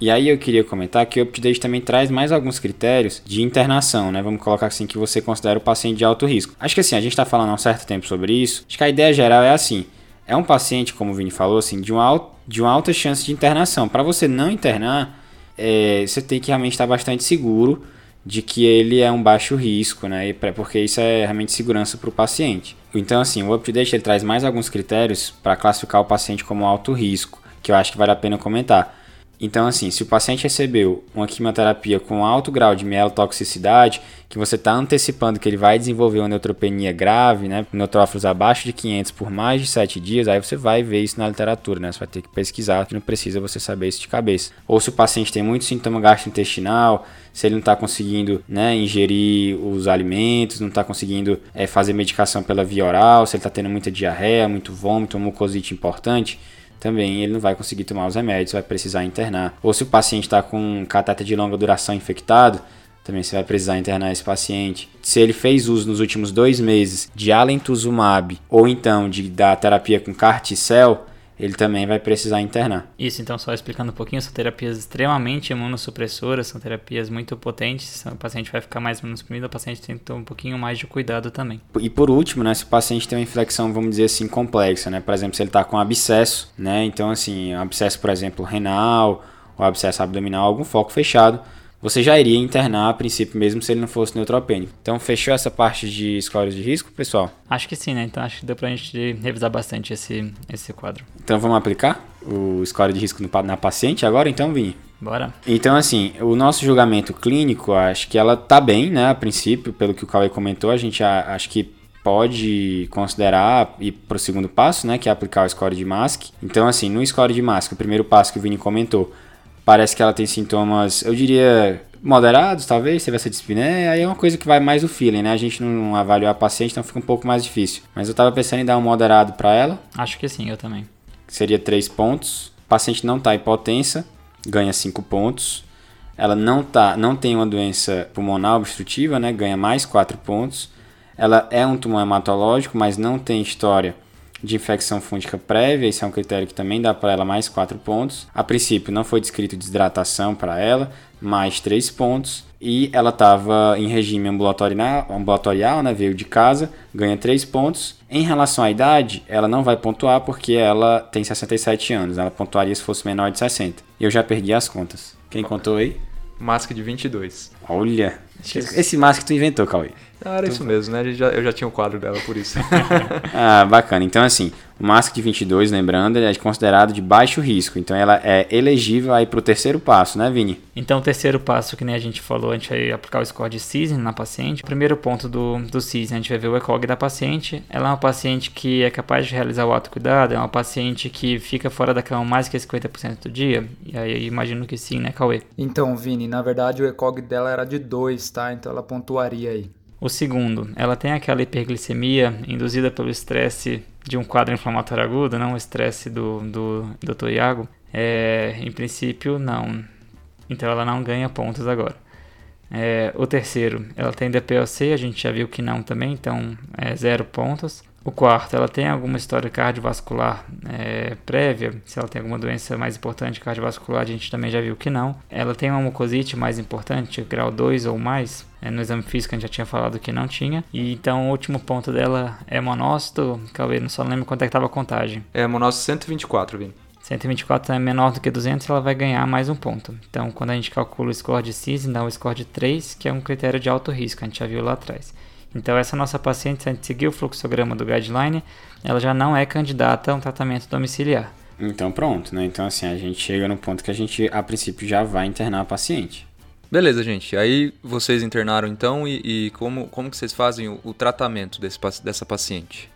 E aí eu queria comentar que o UpToDate também traz mais alguns critérios de internação, né? Vamos colocar assim que você considera o paciente de alto risco. Acho que assim, a gente está falando há um certo tempo sobre isso. Acho que a ideia geral é assim. É um paciente, como o Vini falou, assim, de uma, de uma alta chance de internação. Para você não internar, é, você tem que realmente estar bastante seguro de que ele é um baixo risco, né? Porque isso é realmente segurança para o paciente. Então, assim, o UpToDate ele traz mais alguns critérios para classificar o paciente como alto risco, que eu acho que vale a pena comentar. Então, assim, se o paciente recebeu uma quimioterapia com alto grau de mielotoxicidade, que você está antecipando que ele vai desenvolver uma neutropenia grave, né, neutrófilos abaixo de 500 por mais de 7 dias, aí você vai ver isso na literatura, né, você vai ter que pesquisar, não precisa você saber isso de cabeça. Ou se o paciente tem muito sintoma gastrointestinal, se ele não está conseguindo né, ingerir os alimentos, não está conseguindo é, fazer medicação pela via oral, se ele está tendo muita diarreia, muito vômito, mucosite importante, também ele não vai conseguir tomar os remédios, vai precisar internar. Ou se o paciente está com catéter de longa duração infectado, também você vai precisar internar esse paciente. Se ele fez uso nos últimos dois meses de alentuzumab ou então de da terapia com carticel, ele também vai precisar internar. Isso, então, só explicando um pouquinho, são terapias extremamente imunossupressoras, são terapias muito potentes, o paciente vai ficar mais imunossuprimido, o paciente tem que ter um pouquinho mais de cuidado também. E por último, né, se o paciente tem uma infecção, vamos dizer assim, complexa, né, por exemplo, se ele está com abscesso, né, então, assim, um abscesso, por exemplo, renal, o abscesso abdominal, algum foco fechado, você já iria internar a princípio mesmo se ele não fosse neutropênico. Então fechou essa parte de scores de risco, pessoal? Acho que sim, né? Então acho que deu pra gente revisar bastante esse, esse quadro. Então vamos aplicar o score de risco na paciente agora, então, Vini? Bora. Então, assim, o nosso julgamento clínico, acho que ela tá bem, né? A princípio, pelo que o Cauê comentou, a gente acho que pode considerar ir para o segundo passo, né, que é aplicar o score de MASC. Então, assim, no score de MASC, o primeiro passo que o Vini comentou, parece que ela tem sintomas, eu diria, moderados, talvez, se essa dispneia, aí é uma coisa que vai mais o feeling, né? A gente não avaliou a paciente, então fica um pouco mais difícil. Mas eu tava pensando em dar um moderado para ela. Acho que sim, eu também. Seria 3 pontos. O paciente não tá hipotensa, ganha 5 pontos. Ela não tá, não tem uma doença pulmonar obstrutiva, né? Ganha mais 4 pontos. Ela é um tumor hematológico, mas não tem história de infecção fúngica prévia, isso é um critério que também dá para ela mais 4 pontos. A princípio não foi descrito desidratação para ela, mais 3 pontos. E ela estava em regime ambulatorial, né, veio de casa, ganha 3 pontos. Em relação à idade, ela não vai pontuar porque ela tem 67 anos, ela pontuaria se fosse menor de 60. E eu já perdi as contas. Quem contou aí? Mask de 22. Olha, esse mask tu inventou, Cauê. Ah, era isso mesmo, né? Já, eu já tinha o um quadro dela por isso. ah, bacana. Então, assim, o Mask de 22, lembrando, ele é considerado de baixo risco. Então, ela é elegível aí para o terceiro passo, né, Vini? Então, o terceiro passo, que nem a gente falou, a gente vai aplicar o score de CISN na paciente. O primeiro ponto do, do CISN, a gente vai ver o ECOG da paciente. Ela é uma paciente que é capaz de realizar o autocuidado, é uma paciente que fica fora da cama mais que 50% do dia. E aí, imagino que sim, né, Cauê? Então, Vini, na verdade, o ECOG dela era de 2, Então, ela pontuaria aí. O segundo, ela tem aquela hiperglicemia induzida pelo estresse de um quadro inflamatório agudo, não o estresse do, do, do Dr. Iago? É, em princípio, não. Então ela não ganha pontos agora. É, o terceiro, ela tem DPOC, a gente já viu que não também, então é zero pontos. O quarto, ela tem alguma história cardiovascular é, prévia, se ela tem alguma doença mais importante cardiovascular, a gente também já viu que não. Ela tem uma mucosite mais importante, grau 2 ou mais, é, no exame físico a gente já tinha falado que não tinha. E então o último ponto dela é monócito, Cauê, não só lembro quanto é que estava a contagem. É monócito 124, Vini. 124 é menor do que 200, ela vai ganhar mais um ponto. Então, quando a gente calcula o score de CIS, dá um score de 3, que é um critério de alto risco, a gente já viu lá atrás. Então, essa nossa paciente, se a gente seguir o fluxograma do guideline, ela já não é candidata a um tratamento domiciliar. Então, pronto, né? Então, assim, a gente chega no ponto que a gente, a princípio, já vai internar a paciente. Beleza, gente. Aí vocês internaram então e, e como, como que vocês fazem o, o tratamento desse, dessa paciente?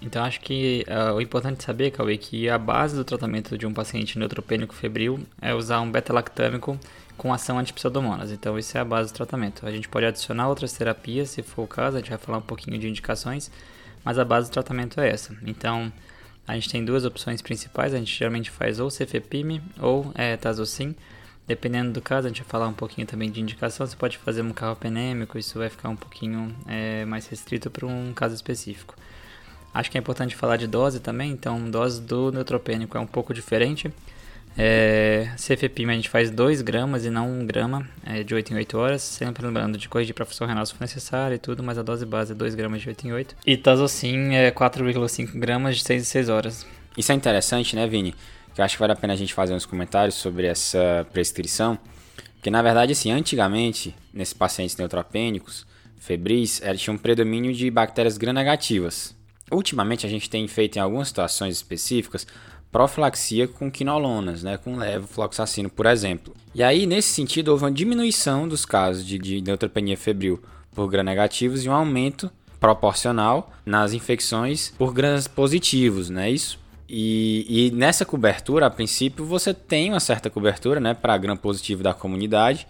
Então acho que uh, o importante saber, Cauê, é que a base do tratamento de um paciente neutropênico febril é usar um beta-lactâmico com ação antipseudomonas. Então, isso é a base do tratamento. A gente pode adicionar outras terapias, se for o caso, a gente vai falar um pouquinho de indicações, mas a base do tratamento é essa. Então, a gente tem duas opções principais, a gente geralmente faz ou cefepime ou é, tazocin. Dependendo do caso, a gente vai falar um pouquinho também de indicação. Você pode fazer um carropenêmico, isso vai ficar um pouquinho é, mais restrito para um caso específico. Acho que é importante falar de dose também, então dose do neutropênico é um pouco diferente. É, CFPIM a gente faz 2 gramas e não 1 um grama, é, de 8 em 8 horas, sempre lembrando de corrigir para função renal se for necessário e tudo, mas a dose base é 2 gramas de 8 em 8. E Tazocin é 4,5 gramas de 6 em 6 horas. Isso é interessante, né, Vini? Que eu acho que vale a pena a gente fazer uns comentários sobre essa prescrição, porque na verdade, assim, antigamente, nesses pacientes neutropênicos, febris, ela tinha um predomínio de bactérias gram-negativas. Ultimamente a gente tem feito em algumas situações específicas profilaxia com quinolonas, né, com levofloxacino, por exemplo. E aí, nesse sentido, houve uma diminuição dos casos de, de neutropenia febril por gram-negativos e um aumento proporcional nas infecções por grãs positivos, não é isso? E, e, nessa cobertura, a princípio, você tem uma certa cobertura né, para gram positivo da comunidade,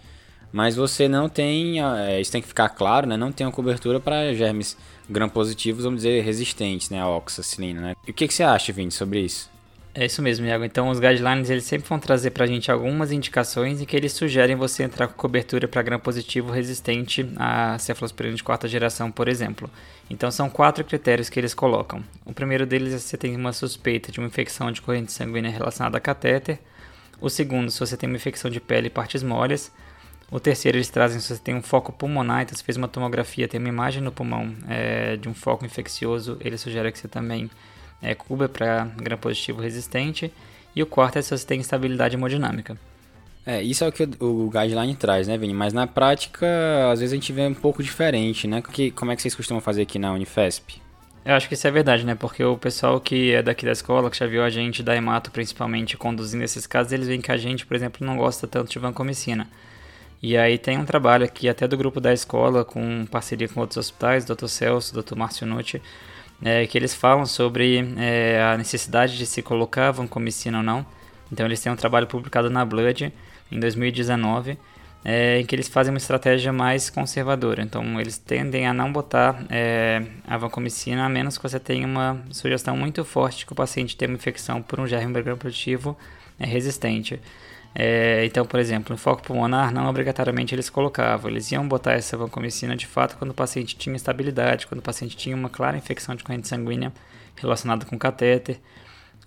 mas você não tem, é, isso tem que ficar claro, né, não tem uma cobertura para germes gram positivos, vamos dizer, resistentes né, à oxacilina. Né? E o que, que você acha, Vini, sobre isso? É isso mesmo, Iago. Então, os guidelines eles sempre vão trazer para a gente algumas indicações em que eles sugerem você entrar com cobertura para gram positivo resistente a cefalosporina de quarta geração, por exemplo. Então, são quatro critérios que eles colocam. O primeiro deles é se você tem uma suspeita de uma infecção de corrente sanguínea relacionada a catéter. O segundo, se você tem uma infecção de pele e partes molhas. O terceiro, eles trazem se você tem um foco pulmonar, então você fez uma tomografia, tem uma imagem no pulmão é, de um foco infeccioso, ele sugere que você também é, Cuba para gram positivo resistente. E o quarto é se você tem instabilidade hemodinâmica. É, isso é o que o, o guideline traz, né, Vini? Mas na prática, às vezes a gente vê um pouco diferente, né? Que, como é que vocês costumam fazer aqui na Unifesp? Eu acho que isso é verdade, né? Porque o pessoal que é daqui da escola, que já viu a gente da Emato principalmente conduzindo esses casos, eles veem que a gente, por exemplo, não gosta tanto de vancomicina. E aí tem um trabalho aqui até do grupo da escola, com parceria com outros hospitais, Dr. Celso, Dr. Márcio Nucci, é, que eles falam sobre é, a necessidade de se colocar vancomicina ou não. Então eles têm um trabalho publicado na Blood em 2019, é, em que eles fazem uma estratégia mais conservadora. Então, eles tendem a não botar é, a vancomicina, a menos que você tenha uma sugestão muito forte que o paciente tem uma infecção por um germe gram positivo é, resistente. É, então, por exemplo, no foco pulmonar, não obrigatoriamente eles colocavam. Eles iam botar essa vancomicina de fato quando o paciente tinha estabilidade, quando o paciente tinha uma clara infecção de corrente sanguínea relacionada com catéter,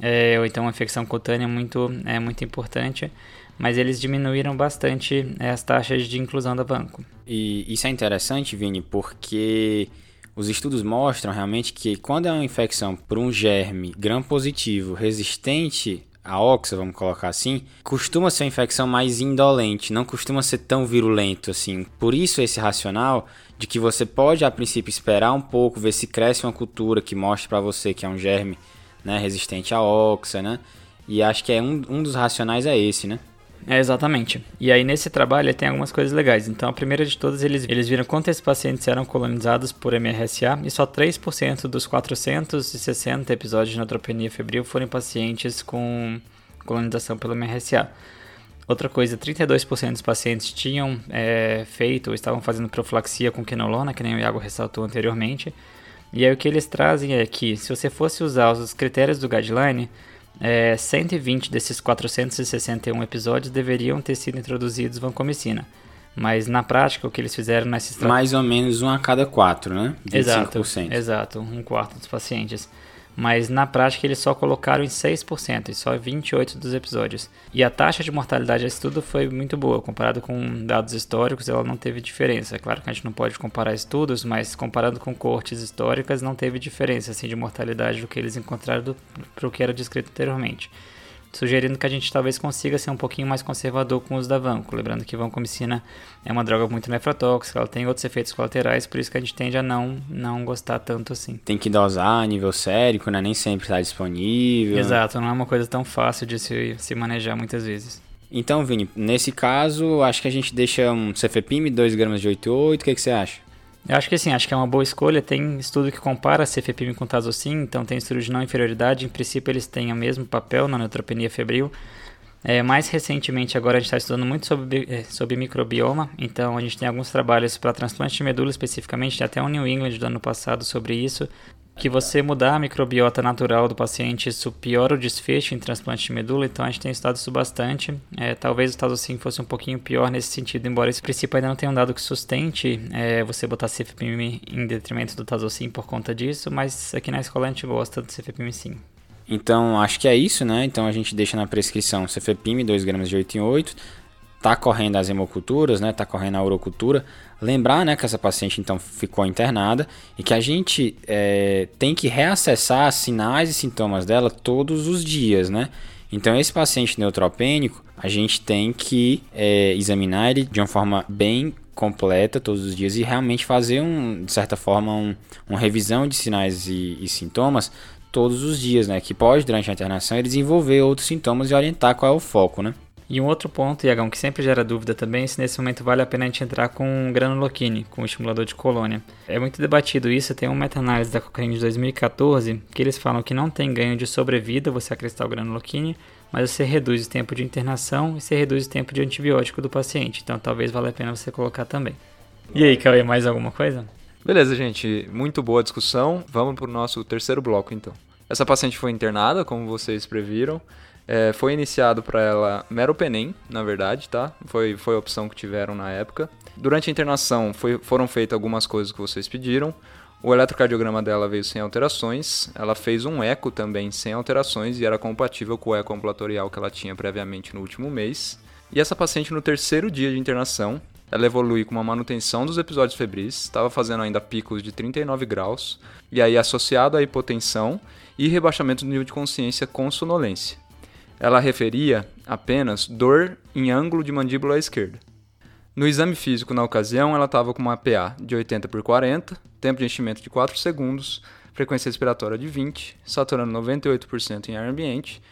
é, ou então uma infecção cutânea muito, é, muito importante mas eles diminuíram bastante eh, as taxas de inclusão da banco. E isso é interessante, Vini, porque os estudos mostram realmente que quando é uma infecção por um germe gram-positivo resistente a oxa, vamos colocar assim, costuma ser uma infecção mais indolente, não costuma ser tão virulento assim. Por isso esse racional de que você pode a princípio esperar um pouco, ver se cresce uma cultura que mostre para você que é um germe né, resistente a oxa, né? E acho que é um, um dos racionais é esse, né? É, exatamente. E aí nesse trabalho tem algumas coisas legais. Então a primeira de todas, eles, eles viram quantos pacientes eram colonizados por MRSA e só 3% dos 460 episódios de neutropenia febril foram pacientes com colonização pelo MRSA. Outra coisa, 32% dos pacientes tinham é, feito ou estavam fazendo profilaxia com quinolona, que nem o Iago ressaltou anteriormente. E aí o que eles trazem é que se você fosse usar os critérios do guideline, é, 120 desses 461 episódios deveriam ter sido introduzidos vancomicina. Mas na prática, o que eles fizeram nessa estratégia... Mais ou menos um a cada quatro, né? 25%. Exato, exato, um quarto dos pacientes mas na prática eles só colocaram em 6%, e só 28 dos episódios. E a taxa de mortalidade desse estudo foi muito boa, comparado com dados históricos, ela não teve diferença. É claro que a gente não pode comparar estudos, mas comparando com cortes históricas, não teve diferença assim, de mortalidade do que eles encontraram para o que era descrito anteriormente sugerindo que a gente talvez consiga ser um pouquinho mais conservador com o uso da vanco. Lembrando que vancomicina é uma droga muito nefrotóxica, ela tem outros efeitos colaterais, por isso que a gente tende a não, não gostar tanto assim. Tem que dosar a nível sérico, né? Nem sempre está disponível. Exato, não é uma coisa tão fácil de se, se manejar muitas vezes. Então, Vini, nesse caso, acho que a gente deixa um cefepime 2 gramas de 88, o que, que você acha? Eu acho que sim, acho que é uma boa escolha. Tem estudo que compara cefepime com tazocin, então tem estudo de não inferioridade. Em princípio, eles têm o mesmo papel na neutropenia febril. É, mais recentemente, agora a gente está estudando muito sobre, é, sobre microbioma, então a gente tem alguns trabalhos para transplante de medula especificamente, até um New England do ano passado sobre isso, que você mudar a microbiota natural do paciente, isso piora o desfecho em transplante de medula, então a gente tem estudado isso bastante. É, talvez o Tazocin fosse um pouquinho pior nesse sentido, embora esse princípio ainda não tenha um dado que sustente é, você botar CFPM em detrimento do Tazocin por conta disso, mas aqui na escola a gente gosta do CFPM sim. Então, acho que é isso, né? Então a gente deixa na prescrição CFPM 2 gramas de 8 em 8, tá correndo as hemoculturas, né? Tá correndo a urocultura. Lembrar, né, que essa paciente então ficou internada e que a gente é, tem que reacessar sinais e sintomas dela todos os dias, né? Então esse paciente neutropênico a gente tem que é, examinar ele de uma forma bem completa todos os dias e realmente fazer um, de certa forma um, uma revisão de sinais e, e sintomas todos os dias, né? Que pode durante a internação ele desenvolver outros sintomas e orientar qual é o foco, né? E um outro ponto, Iagão, que sempre gera dúvida também, é se nesse momento vale a pena a gente entrar com granuloquine, com estimulador de colônia. É muito debatido isso, tem uma meta-análise da Cochrane de 2014, que eles falam que não tem ganho de sobrevida você acrescentar o granuloquine, mas você reduz o tempo de internação e você reduz o tempo de antibiótico do paciente, então talvez valha a pena você colocar também. E aí, Cauê, mais alguma coisa? Beleza, gente, muito boa discussão. Vamos para o nosso terceiro bloco, então. Essa paciente foi internada, como vocês previram. É, foi iniciado para ela meropenem, na verdade, tá? Foi, foi a opção que tiveram na época. Durante a internação foi, foram feitas algumas coisas que vocês pediram. O eletrocardiograma dela veio sem alterações. Ela fez um eco também sem alterações e era compatível com o eco ambulatorial que ela tinha previamente no último mês. E essa paciente, no terceiro dia de internação, ela evolui com uma manutenção dos episódios febris, estava fazendo ainda picos de 39 graus, e aí associado à hipotensão e rebaixamento do nível de consciência com sonolência. Ela referia apenas dor em ângulo de mandíbula à esquerda. No exame físico, na ocasião, ela estava com uma PA de 80 por 40, tempo de enchimento de 4 segundos, frequência respiratória de 20, saturando 98% em ar ambiente,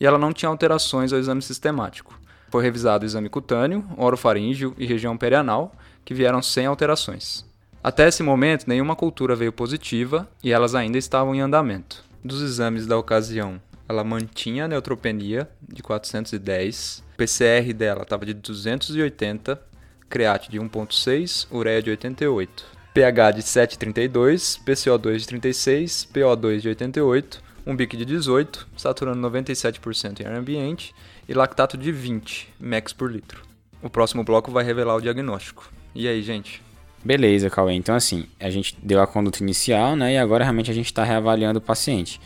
e ela não tinha alterações ao exame sistemático. Foi revisado o exame cutâneo, orofaríngeo e região perianal, que vieram sem alterações. Até esse momento, nenhuma cultura veio positiva e elas ainda estavam em andamento. Dos exames da ocasião, ela mantinha a neutropenia de 410, o PCR dela estava de 280, create de 1.6, ureia de 88, pH de 7,32, PCO2 de 36, PO2 de 88, um BIC de 18, saturando 97% em ar ambiente e lactato de 20 mEq por litro. O próximo bloco vai revelar o diagnóstico. E aí, gente? Beleza, Cauê. Então, assim, a gente deu a conduta inicial, né? E agora realmente a gente está reavaliando o paciente.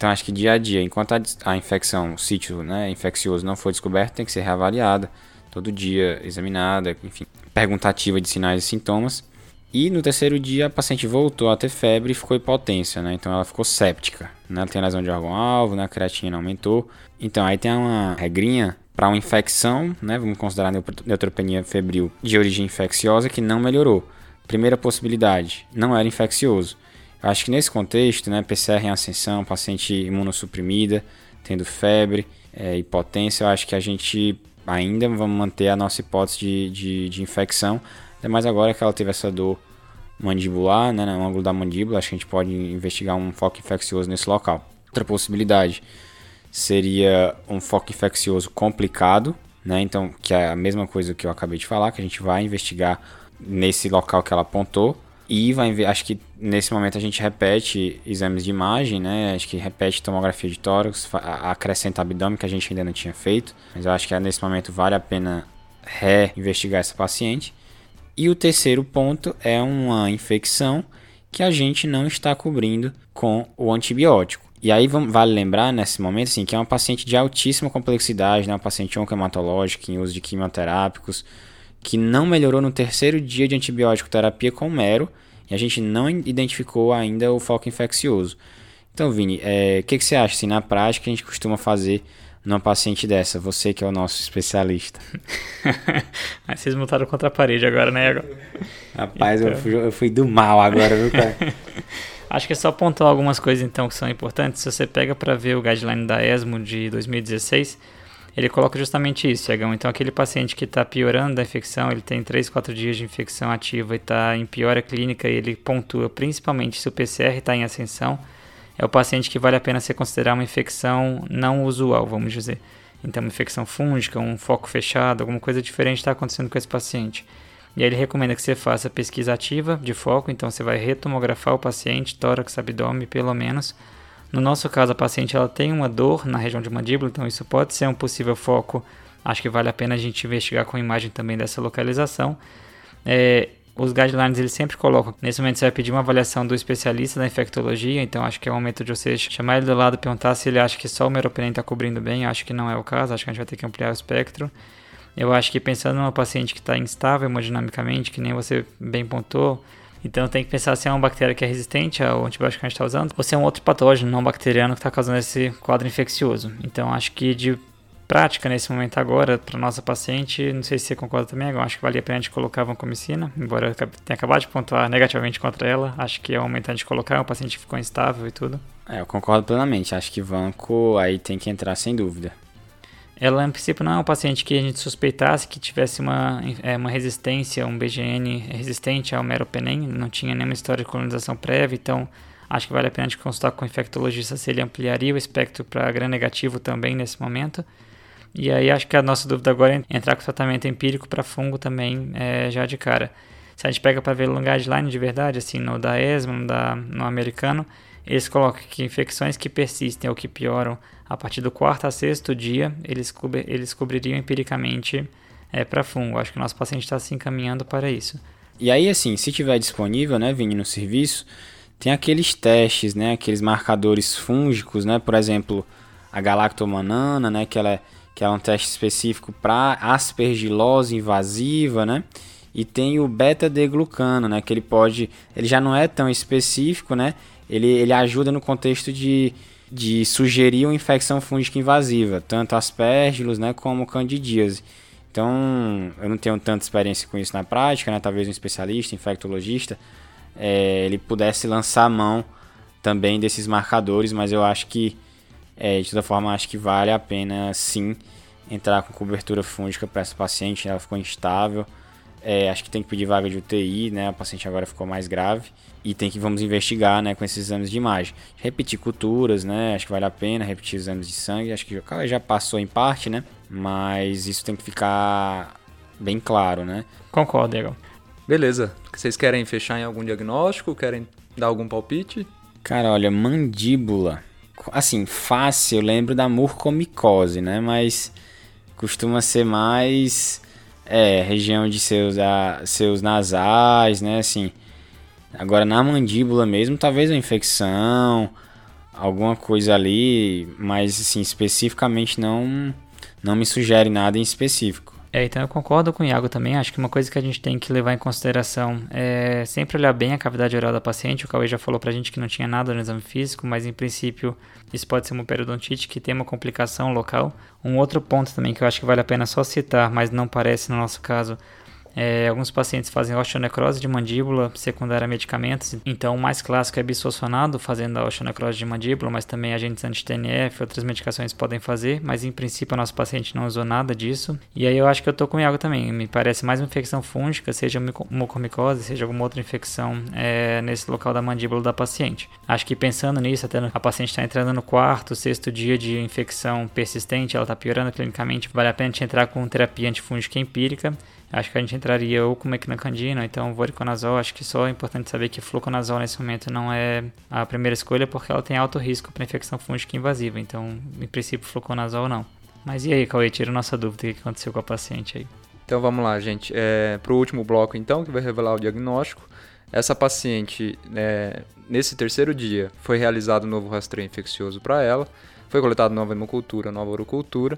Então, acho que dia a dia, enquanto a, a infecção, o sítio né, infeccioso não for descoberto, tem que ser reavaliada, todo dia examinada, enfim, perguntativa de sinais e sintomas. E no terceiro dia a paciente voltou a ter febre e ficou hipotência, né? Então ela ficou séptica, né? Ela tem lesão de órgão-alvo, né? A creatina aumentou. Então aí tem uma regrinha para uma infecção, né? Vamos considerar neutropenia febril de origem infecciosa que não melhorou. Primeira possibilidade, não era infeccioso. Acho que nesse contexto, né? PCR em ascensão, paciente imunossuprimida, tendo febre, é, hipotência, eu acho que a gente ainda vamos manter a nossa hipótese de, de, de infecção Ainda mais agora que ela teve essa dor mandibular, né, no ângulo da mandíbula, acho que a gente pode investigar um foco infeccioso nesse local. Outra possibilidade seria um foco infeccioso complicado, né, então que é a mesma coisa que eu acabei de falar, que a gente vai investigar nesse local que ela apontou e vai acho que nesse momento a gente repete exames de imagem, né? Acho que repete tomografia de tórax, acrescenta abdômen que a gente ainda não tinha feito, mas eu acho que nesse momento vale a pena reinvestigar essa paciente. E o terceiro ponto é uma infecção que a gente não está cobrindo com o antibiótico. E aí vale lembrar nesse momento assim, que é uma paciente de altíssima complexidade, né? uma paciente oncohematológica em uso de quimioterápicos, que não melhorou no terceiro dia de antibiótico terapia com mero, e a gente não identificou ainda o foco infeccioso. Então, Vini, o é, que, que você acha? Assim, na prática, a gente costuma fazer numa paciente dessa? Você que é o nosso especialista. Aí vocês montaram contra a parede agora, né? Rapaz, então... eu, fui, eu fui do mal agora, viu, cara? Acho que é só pontuar algumas coisas então que são importantes. Se você pega para ver o guideline da ESMO de 2016, ele coloca justamente isso, Tiagão. Então, aquele paciente que está piorando da infecção, ele tem 3, 4 dias de infecção ativa e está em piora clínica, e ele pontua principalmente se o PCR está em ascensão é o paciente que vale a pena ser considerar uma infecção não usual, vamos dizer. Então, uma infecção fúngica, um foco fechado, alguma coisa diferente está acontecendo com esse paciente. E aí ele recomenda que você faça pesquisa ativa de foco, então você vai retomografar o paciente, tórax, abdômen, pelo menos. No nosso caso, a paciente ela tem uma dor na região de mandíbula, então isso pode ser um possível foco. Acho que vale a pena a gente investigar com imagem também dessa localização. É, os guidelines eles sempre colocam. Nesse momento você vai pedir uma avaliação do especialista da infectologia, então acho que é o momento de você chamar ele do lado perguntar se ele acha que só o meropenem está cobrindo bem. Acho que não é o caso, acho que a gente vai ter que ampliar o espectro. Eu acho que pensando numa paciente que está instável hemodinamicamente, que nem você bem pontuou, então tem que pensar se é uma bactéria que é resistente ao antibiótico que a gente está usando, ou se é um outro patógeno não bacteriano que está causando esse quadro infeccioso. Então acho que de prática nesse momento agora para nossa paciente. Não sei se você concorda também, eu acho que valia a pena a gente colocar a vancomicina, embora eu tenha acabado de pontuar negativamente contra ela. Acho que é o momento a gente colocar, é um paciente que ficou instável e tudo. É, eu concordo plenamente. Acho que vanco aí tem que entrar sem dúvida. Ela, em princípio, não é um paciente que a gente suspeitasse que tivesse uma, é, uma resistência, um BGN resistente ao meropenem, não tinha nenhuma história de colonização prévia, então acho que vale a pena a gente consultar com o infectologista se ele ampliaria o espectro para gram negativo também nesse momento. E aí acho que a nossa dúvida agora é entrar com tratamento empírico para fungo também é, já de cara. Se a gente pega para ver o guideline de verdade, assim, no da ESMA, no, da, no americano, eles colocam que infecções que persistem ou que pioram a partir do quarto a sexto dia, eles, eles cobririam empiricamente é, para fungo. Acho que o nosso paciente está se encaminhando para isso. E aí, assim, se tiver disponível, né, Vini, no serviço, tem aqueles testes, né, aqueles marcadores fúngicos, né, por exemplo, a galactomanana, né, que ela é que é um teste específico para aspergilose invasiva, né? E tem o beta-deglucano, né? Que ele pode, ele já não é tão específico, né? Ele, ele ajuda no contexto de, de sugerir uma infecção fúngica invasiva, tanto aspergillus, né, como candidíase. Então, eu não tenho tanta experiência com isso na prática, né? Talvez um especialista, infectologista, é, ele pudesse lançar a mão também desses marcadores, mas eu acho que, é, de toda forma, acho que vale a pena sim entrar com cobertura fúngica para essa paciente. Ela ficou instável, é, acho que tem que pedir vaga de UTI, né? A paciente agora ficou mais grave e tem que vamos investigar, né, com esses exames de imagem. Repetir culturas, né? Acho que vale a pena repetir os exames de sangue. Acho que já passou em parte, né? Mas isso tem que ficar bem claro, né? Concordo, Diego. Beleza. Vocês querem fechar em algum diagnóstico? Querem dar algum palpite? Cara, olha, mandíbula. Assim, fácil, eu lembro da murcomicose, né? Mas costuma ser mais é, região de seus, a, seus nasais, né? Assim, agora na mandíbula mesmo, talvez uma infecção, alguma coisa ali, mas assim, especificamente não, não me sugere nada em específico. É, então eu concordo com o Iago também. Acho que uma coisa que a gente tem que levar em consideração é sempre olhar bem a cavidade oral da paciente. O Cauê já falou pra gente que não tinha nada no exame físico, mas em princípio isso pode ser uma periodontite que tem uma complicação local. Um outro ponto também que eu acho que vale a pena só citar, mas não parece no nosso caso, é, alguns pacientes fazem osteonecrose de mandíbula secundária a medicamentos, então o mais clássico é bisfosfonado, fazendo a osteonecrose de mandíbula, mas também agentes anti-TNF, outras medicações podem fazer, mas em princípio o nosso paciente não usou nada disso. E aí eu acho que eu tô com algo também, me parece mais uma infecção fúngica, seja mucormicose, seja alguma outra infecção é, nesse local da mandíbula da paciente. Acho que pensando nisso, até a paciente está entrando no quarto, sexto dia de infecção persistente, ela está piorando clinicamente, vale a pena a gente entrar com terapia antifúngica empírica Acho que a gente entraria ou com mequinacandina, ou então voriconazol. Acho que só é importante saber que fluconazol nesse momento não é a primeira escolha porque ela tem alto risco para infecção fúngica invasiva. Então, em princípio, fluconazol não. Mas e aí, Cauê, tira nossa dúvida, o que aconteceu com a paciente aí? Então vamos lá, gente. É, para o último bloco, então, que vai revelar o diagnóstico. Essa paciente, é, nesse terceiro dia, foi realizado um novo rastreio infeccioso para ela. Foi coletado nova hemocultura, nova urocultura.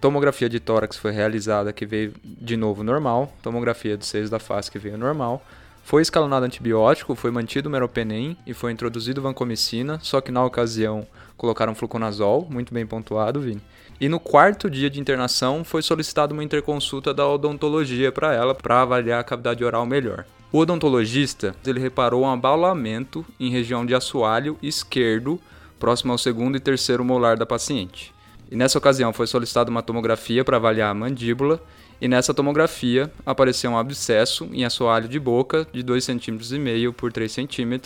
Tomografia de tórax foi realizada, que veio de novo normal. Tomografia dos seios da face, que veio normal. Foi escalonado antibiótico, foi mantido meropenem e foi introduzido vancomicina, só que na ocasião colocaram fluconazol, muito bem pontuado, Vini. E no quarto dia de internação foi solicitada uma interconsulta da odontologia para ela, para avaliar a cavidade oral melhor. O odontologista ele reparou um abalamento em região de assoalho esquerdo, próximo ao segundo e terceiro molar da paciente. E nessa ocasião foi solicitada uma tomografia para avaliar a mandíbula, e nessa tomografia apareceu um abscesso em assoalho de boca de 2,5 cm por 3 cm.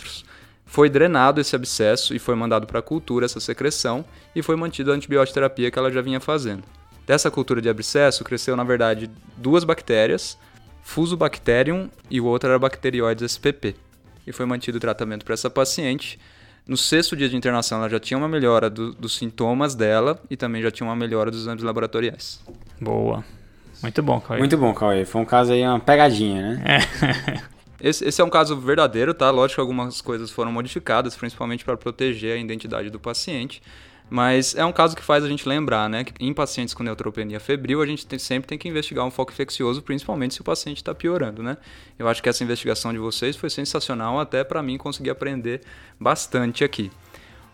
Foi drenado esse abscesso e foi mandado para a cultura essa secreção e foi mantida a antibioterapia que ela já vinha fazendo. Dessa cultura de abscesso cresceu, na verdade, duas bactérias, Fusobacterium e o outro era Bacteroides spp. E foi mantido o tratamento para essa paciente no sexto dia de internação, ela já tinha uma melhora do, dos sintomas dela e também já tinha uma melhora dos exames laboratoriais. Boa. Muito bom, Cauê. Muito bom, Cauê. Foi um caso aí, uma pegadinha, né? É. Esse, esse, é um caso verdadeiro, tá? Lógico que algumas coisas foram modificadas, principalmente para proteger a identidade do paciente. Mas é um caso que faz a gente lembrar, né? Que em pacientes com neutropenia febril, a gente tem, sempre tem que investigar um foco infeccioso, principalmente se o paciente está piorando, né? Eu acho que essa investigação de vocês foi sensacional, até para mim conseguir aprender bastante aqui.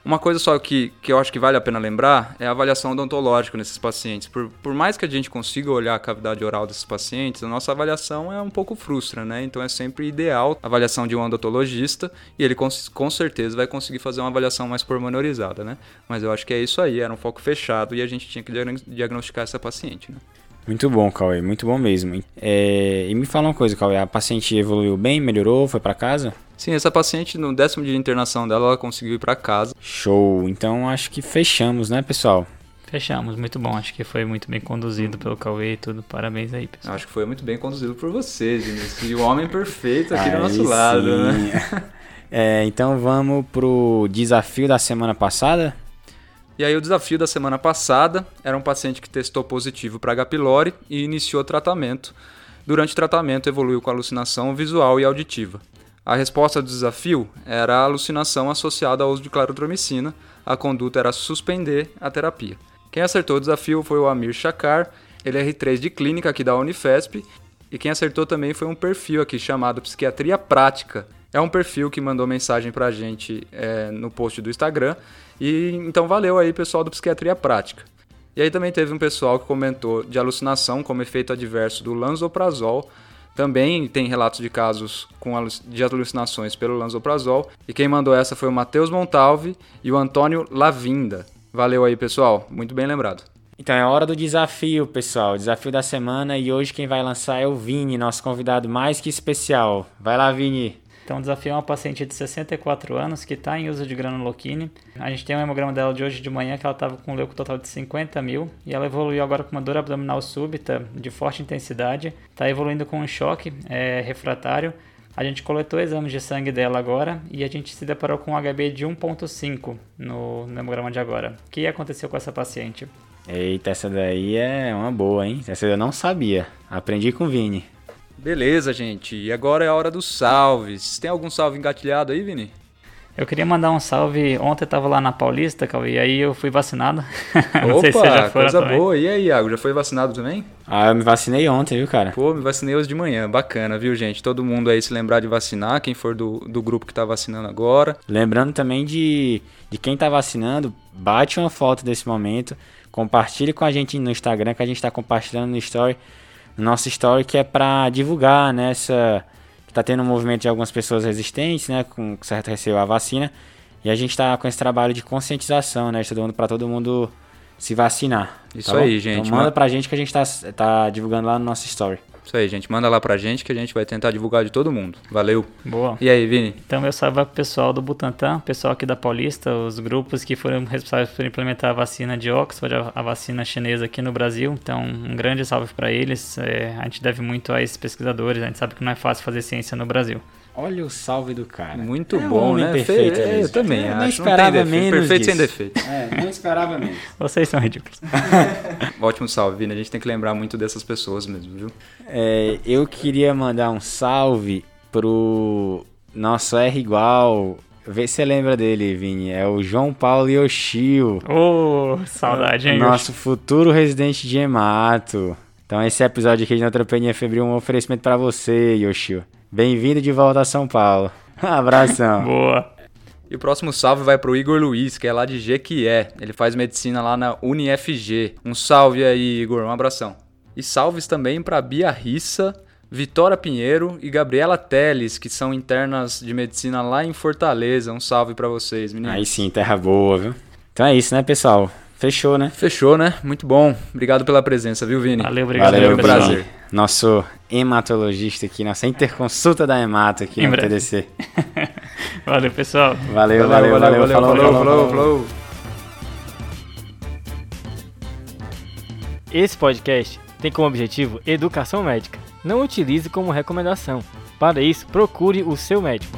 Uma coisa só que, que eu acho que vale a pena lembrar é a avaliação odontológica nesses pacientes. Por, por mais que a gente consiga olhar a cavidade oral desses pacientes, a nossa avaliação é um pouco frustra, né? Então é sempre ideal a avaliação de um odontologista e ele com, com certeza vai conseguir fazer uma avaliação mais pormenorizada, né? Mas eu acho que é isso aí, era um foco fechado e a gente tinha que diagnosticar essa paciente, né? Muito bom, Cauê, muito bom mesmo. É... E me fala uma coisa, Cauê, a paciente evoluiu bem, melhorou, foi para casa? Sim, essa paciente no décimo dia de internação dela, ela conseguiu ir para casa. Show, então acho que fechamos, né, pessoal? Fechamos, muito bom. Acho que foi muito bem conduzido pelo Cauê e tudo. Parabéns aí, pessoal. Acho que foi muito bem conduzido por vocês, Vinícius. E o homem perfeito aqui do nosso sim. lado, né? É, então vamos pro desafio da semana passada. E aí o desafio da semana passada era um paciente que testou positivo para H. pylori e iniciou tratamento. Durante o tratamento evoluiu com alucinação visual e auditiva. A resposta do desafio era a alucinação associada ao uso de clarotromicina. A conduta era suspender a terapia. Quem acertou o desafio foi o Amir Chakar, ele é R3 de clínica aqui da Unifesp, e quem acertou também foi um perfil aqui chamado Psiquiatria Prática. é um perfil que mandou mensagem pra gente é, no post do Instagram. E então valeu aí, pessoal do Psiquiatria Prática. E aí também teve um pessoal que comentou de alucinação como efeito adverso do lanzoprazol. Também tem relatos de casos com de alucinações pelo lanzoprazol. E quem mandou essa foi o Matheus Montalve e o Antônio Lavinda. Valeu aí, pessoal. Muito bem lembrado. Então é hora do desafio, pessoal. desafio da semana e hoje quem vai lançar é o Vini, nosso convidado mais que especial. Vai lá, Vini. Então, o desafio é uma paciente de 64 anos que está em uso de granuloquine. A gente tem um hemograma dela de hoje de manhã que ela estava com um leuco total de 50 mil e ela evoluiu agora com uma dor abdominal súbita de forte intensidade. Está evoluindo com um choque é, refratário. A gente coletou exames de sangue dela agora e a gente se deparou com um HB de 1.5 no, no hemograma de agora. O que aconteceu com essa paciente? Eita, essa daí é uma boa, hein? Essa eu não sabia. Aprendi com o Vini. Beleza, gente. E agora é a hora dos salves. Tem algum salve engatilhado aí, Vini? Eu queria mandar um salve. Ontem eu tava lá na Paulista, Cauê, e aí eu fui vacinado. Não Opa, sei se já coisa também. boa. E aí, Iago, já foi vacinado também? Ah, eu me vacinei ontem, viu, cara? Pô, me vacinei hoje de manhã. Bacana, viu, gente? Todo mundo aí se lembrar de vacinar, quem for do, do grupo que tá vacinando agora. Lembrando também de, de quem tá vacinando, bate uma foto desse momento, compartilhe com a gente no Instagram, que a gente tá compartilhando no Story no nosso story, que é para divulgar né, essa, que está tendo um movimento de algumas pessoas resistentes, né, com certo receio à vacina, e a gente está com esse trabalho de conscientização, né, para todo mundo se vacinar. Isso tá aí, gente. Então manda pra gente que a gente tá, tá divulgando lá no nosso story. Isso aí, gente. Manda lá pra gente que a gente vai tentar divulgar de todo mundo. Valeu. Boa. E aí, Vini? Então eu salve o pessoal do Butantan, pessoal aqui da Paulista, os grupos que foram responsáveis por implementar a vacina de Oxford, a vacina chinesa aqui no Brasil. Então, um grande salve para eles. É, a gente deve muito a esses pesquisadores. A gente sabe que não é fácil fazer ciência no Brasil. Olha o salve do cara. Muito é bom, né? Perfeito. É, eu também eu acho. Não esperava não menos Perfeito disso. sem defeito. É, não esperava menos. Vocês são ridículos. Ótimo salve, Vini. A gente tem que lembrar muito dessas pessoas mesmo, viu? É, eu queria mandar um salve pro nosso R igual. Vê se você lembra dele, Vini. É o João Paulo Yoshio. Ô, oh, saudade, hein? Nosso futuro residente de Emato. Então esse episódio aqui de Neutropenia Febril é um oferecimento para você, Yoshio. Bem-vindo de volta a São Paulo. Abração. Boa. E o próximo salve vai pro Igor Luiz, que é lá de Jequié. Ele faz medicina lá na UniFG. Um salve aí, Igor. Um abração. E salves também para Bia Rissa, Vitória Pinheiro e Gabriela Teles, que são internas de medicina lá em Fortaleza. Um salve para vocês, meninos. Aí sim, terra boa, viu? Então é isso, né, pessoal? Fechou, né? Fechou, né? Muito bom. Obrigado pela presença, viu, Vini? Valeu, obrigado. Valeu, um prazer. Nosso hematologista aqui, nossa interconsulta da hemato aqui em no breve. TDC. valeu, pessoal. Valeu, valeu, valeu. valeu, valeu falou, falou, falou, falou, falou. Esse podcast tem como objetivo educação médica. Não utilize como recomendação. Para isso, procure o seu médico.